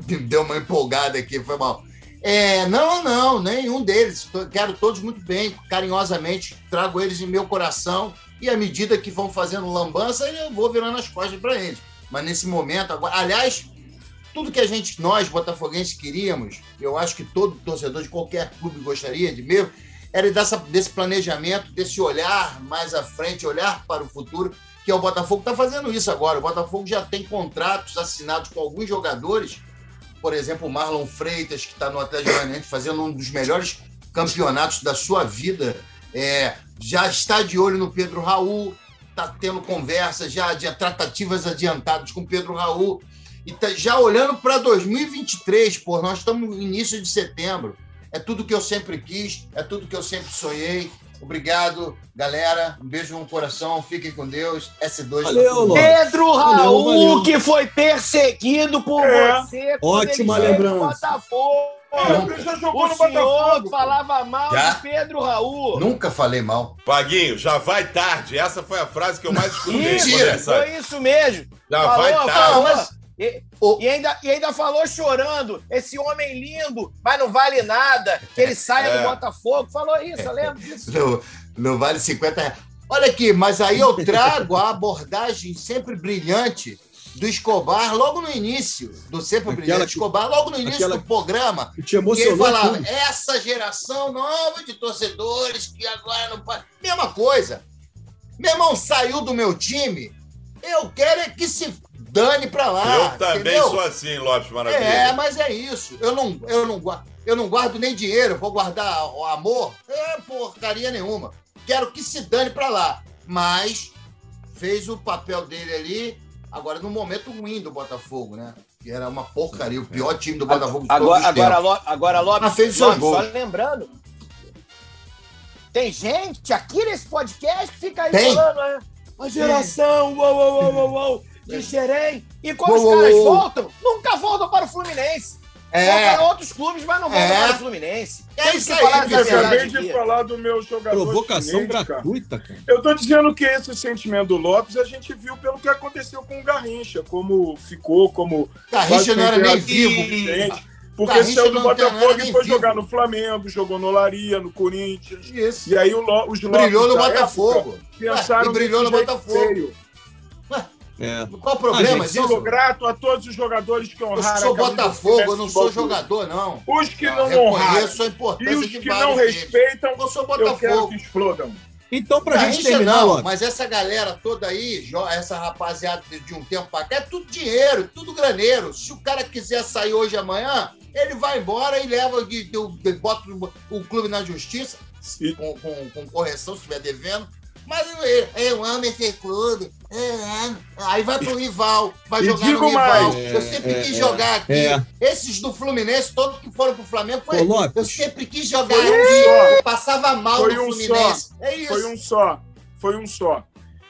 Me deu uma empolgada aqui, foi mal. É, não, não, nenhum deles. Quero todos muito bem, carinhosamente. Trago eles em meu coração. E à medida que vão fazendo lambança, eu vou virando as costas para eles. Mas nesse momento, agora, aliás, tudo que a gente, nós, botafoguenses, queríamos, eu acho que todo torcedor de qualquer clube gostaria de mesmo, era dessa, desse planejamento, desse olhar mais à frente, olhar para o futuro, que é o Botafogo está fazendo isso agora. O Botafogo já tem contratos assinados com alguns jogadores, por exemplo, o Marlon Freitas, que está no Atlético Goianiense fazendo um dos melhores campeonatos da sua vida, é, já está de olho no Pedro Raul, está tendo conversas, já de tratativas adiantadas com Pedro Raul, e tá já olhando para 2023, pô, nós estamos no início de setembro. É tudo que eu sempre quis, é tudo que eu sempre sonhei. Obrigado, galera. Um beijo no coração, fiquem com Deus. S2 Valeu. Pedro Valeu, Raul, valeu. que foi perseguido por É. você. Ótima lembrança. Botafogo. O no senhor falava mal Já? de Pedro Raul. Nunca falei mal. Paguinho, já vai tarde. Essa foi a frase que eu mais escutei. Sai. foi isso mesmo. Já Falou, vai falou. tarde. mas- E, O- e ainda, e ainda falou chorando, esse homem lindo, mas não vale nada, que ele saia É. do Botafogo. Falou isso, eu lembro disso. No, no Vale 50 reais. Olha aqui, mas aí eu trago a abordagem sempre brilhante do Escobar logo no início, do sempre Aquela brilhante que- Escobar, logo no início do programa, Que te que ele emocionou falava, tudo. essa geração nova de torcedores que agora não pode. Mesma coisa. Meu irmão saiu do meu time, eu quero é que se dane pra lá. eu também entendeu? sou assim, Lopes É, Maravilha. mas é isso. Eu não, eu não, eu não guardo nem dinheiro, vou guardar o amor? É porcaria nenhuma. Quero que se dane pra lá. Mas fez o papel dele ali, agora no momento ruim do Botafogo, né? Que era uma porcaria, o pior time do Botafogo de todos Agora, os agora, tempos. Lo- agora Lopes, Ah, fez seus Lopes, só lembrando, tem gente aqui nesse podcast que fica aí Tem. falando, né? A geração, uou, uou, uou, uou, uou, de Xerém. E quando Uou, os caras voltam, nunca voltam para o Fluminense. Vão É, para outros clubes, mas não voltam É. para o Fluminense. É Temos isso que aí. Eu acabei de aqui. falar do meu jogador Provocação chinês, gratuita, cara. Eu tô dizendo que esse sentimento do Lopes a gente viu pelo que aconteceu com o Garrincha, como ficou, como Garrincha não era nem vivo. gente, porque Garrincha saiu do Botafogo e foi vivo. jogar no Flamengo, jogou no Laria, no Corinthians. Isso. E aí o Lo, os Lopes Brilhou no Botafogo. época pensaram e brilhou no Botafogo. feio. É. Qual o problema Ah, gente, Sou grato a todos os jogadores que Eu honraram sou a camisa do Botafogo, eu não sou jogador, não. Os que Eu não honraram reconheço a e os que não deles. respeitam, Eu sou eu quero Botafogo. que explodam. Então, pra gente Garrincha terminar, não, mas essa galera toda aí, essa rapaziada de- um tempo pra cá, é tudo dinheiro, tudo graneiro. Se o cara quiser sair hoje amanhã, ele vai embora e leva, bota o, clube na justiça, com, com- com correção, se estiver devendo. Mas eu, amo esse clube. Aí vai pro rival, vai E jogar digo no rival. mais. eu sempre É, quis é, jogar aqui. é. Esses do Fluminense, todos que foram pro Flamengo, foi, Ô, eu sempre quis jogar Foi um aqui. só. Eu passava mal Foi no um Fluminense. É isso. Foi um só. Foi um só.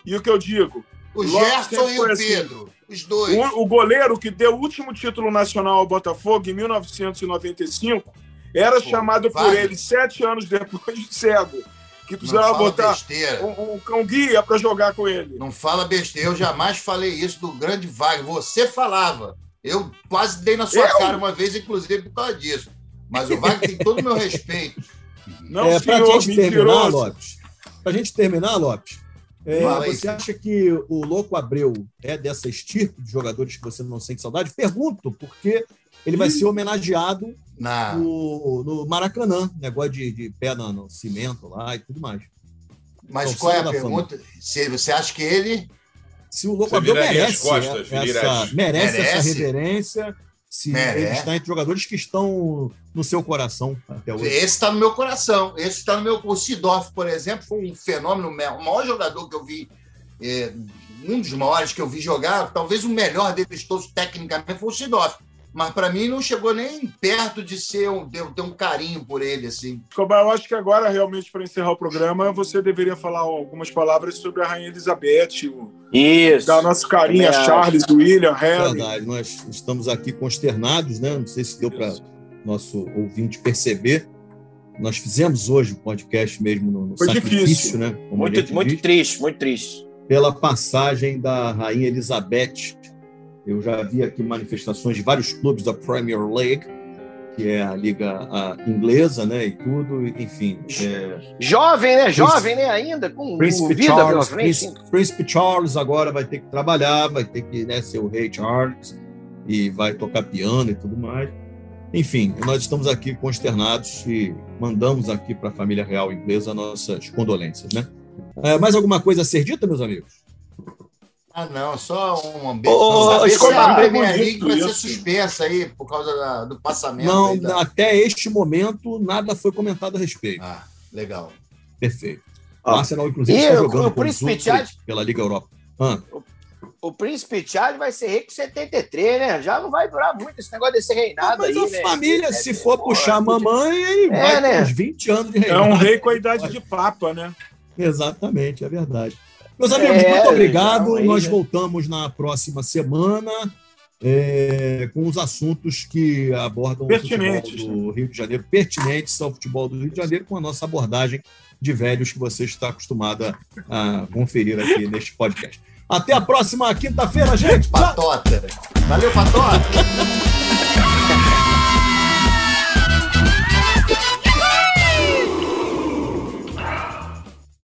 E o que eu digo, O Lopes Gerson e o assim. Pedro. Os dois. O, o goleiro que deu o último título nacional ao Botafogo em 1995 era chamado por Wagner. ele sete anos depois de cego, que precisava botar besteira. um, um cão guia para jogar com ele. Não fala besteira. Eu jamais falei isso do grande Wagner. Você falava. Eu quase dei na sua Eu? cara uma vez, inclusive, por causa disso. Mas o Wagner tem todo o meu respeito. Não, é, para senhor, gente terminar. Lopes. Para gente terminar, Lopes. é, você acha que o Louco Abreu é dessa estirpe de jogadores que você não sente saudade? Pergunto, porque ele vai ser homenageado Na... no, no Maracanã, negócio de, de pé no, no cimento lá e tudo mais. Mas Calçada qual é a pergunta? Se você acha que ele. Se o Louco Abreu merece, costas, essa, as- merece, essa Merece? reverência, se Merece. ele está entre jogadores que estão no seu coração até hoje. Esse está no meu coração. Esse está no meu. O Sidoff, por exemplo, foi um fenômeno. O maior jogador que eu vi. é, um dos maiores que eu vi jogar, talvez o melhor deles todos tecnicamente foi o Sidoff. Mas para mim não chegou nem perto de ser um, de eu ter um carinho por ele assim. Escobar, eu acho que agora, realmente, para encerrar o programa, você deveria falar algumas palavras sobre a Rainha Elizabeth, o- Isso. dar nosso carinho a Também Charles, William, Harry. Verdade, nós estamos aqui consternados, né? Não sei se deu para nosso ouvinte perceber. Nós fizemos hoje o podcast mesmo no, no Foi sacrifício, difícil. né? Como Muito, muito triste, muito triste. pela passagem da Rainha Elizabeth. Eu já vi aqui manifestações de vários clubes da Premier League, que é a liga a, inglesa, né? E tudo, enfim. é, Jovem, né? Jovem, né? Ainda, com Príncipe vida pela Charles, frente. Príncipe, Príncipe Charles agora vai ter que trabalhar, vai ter que né, ser o rei Charles e vai tocar piano e tudo mais. Enfim, nós estamos aqui consternados e mandamos aqui para a família real inglesa nossas condolências, né? É, mais alguma coisa a ser dita, meus amigos? Ah, não, só um saber se Escobar, a Premier League vai ser suspensa aí por causa da- do passamento. Não, aí da- até este momento nada foi comentado a respeito. Ah, legal. Perfeito. Ah. O Arsenal, inclusive, E está o- jogando o com Príncipe pela Liga Europa. Ah, O príncipe Charles vai ser rei com 73, né? Já não vai durar muito esse negócio desse reinado mas aí, a né? família, É, se é, for puxar a podia- mamãe, ele É, vai né? uns 20 anos de É reinado. um rei com a idade de papa, né? Exatamente, é verdade. Meus amigos, É, muito obrigado. aí, Nós né? voltamos na próxima semana é, com os assuntos que abordam Pertinentes, o futebol do Rio de Janeiro, pertinentes ao futebol do Rio de Janeiro, com a nossa abordagem de velhos que você está acostumada a conferir aqui neste podcast. Até a próxima quinta-feira, gente. Patota. Valeu, Patota.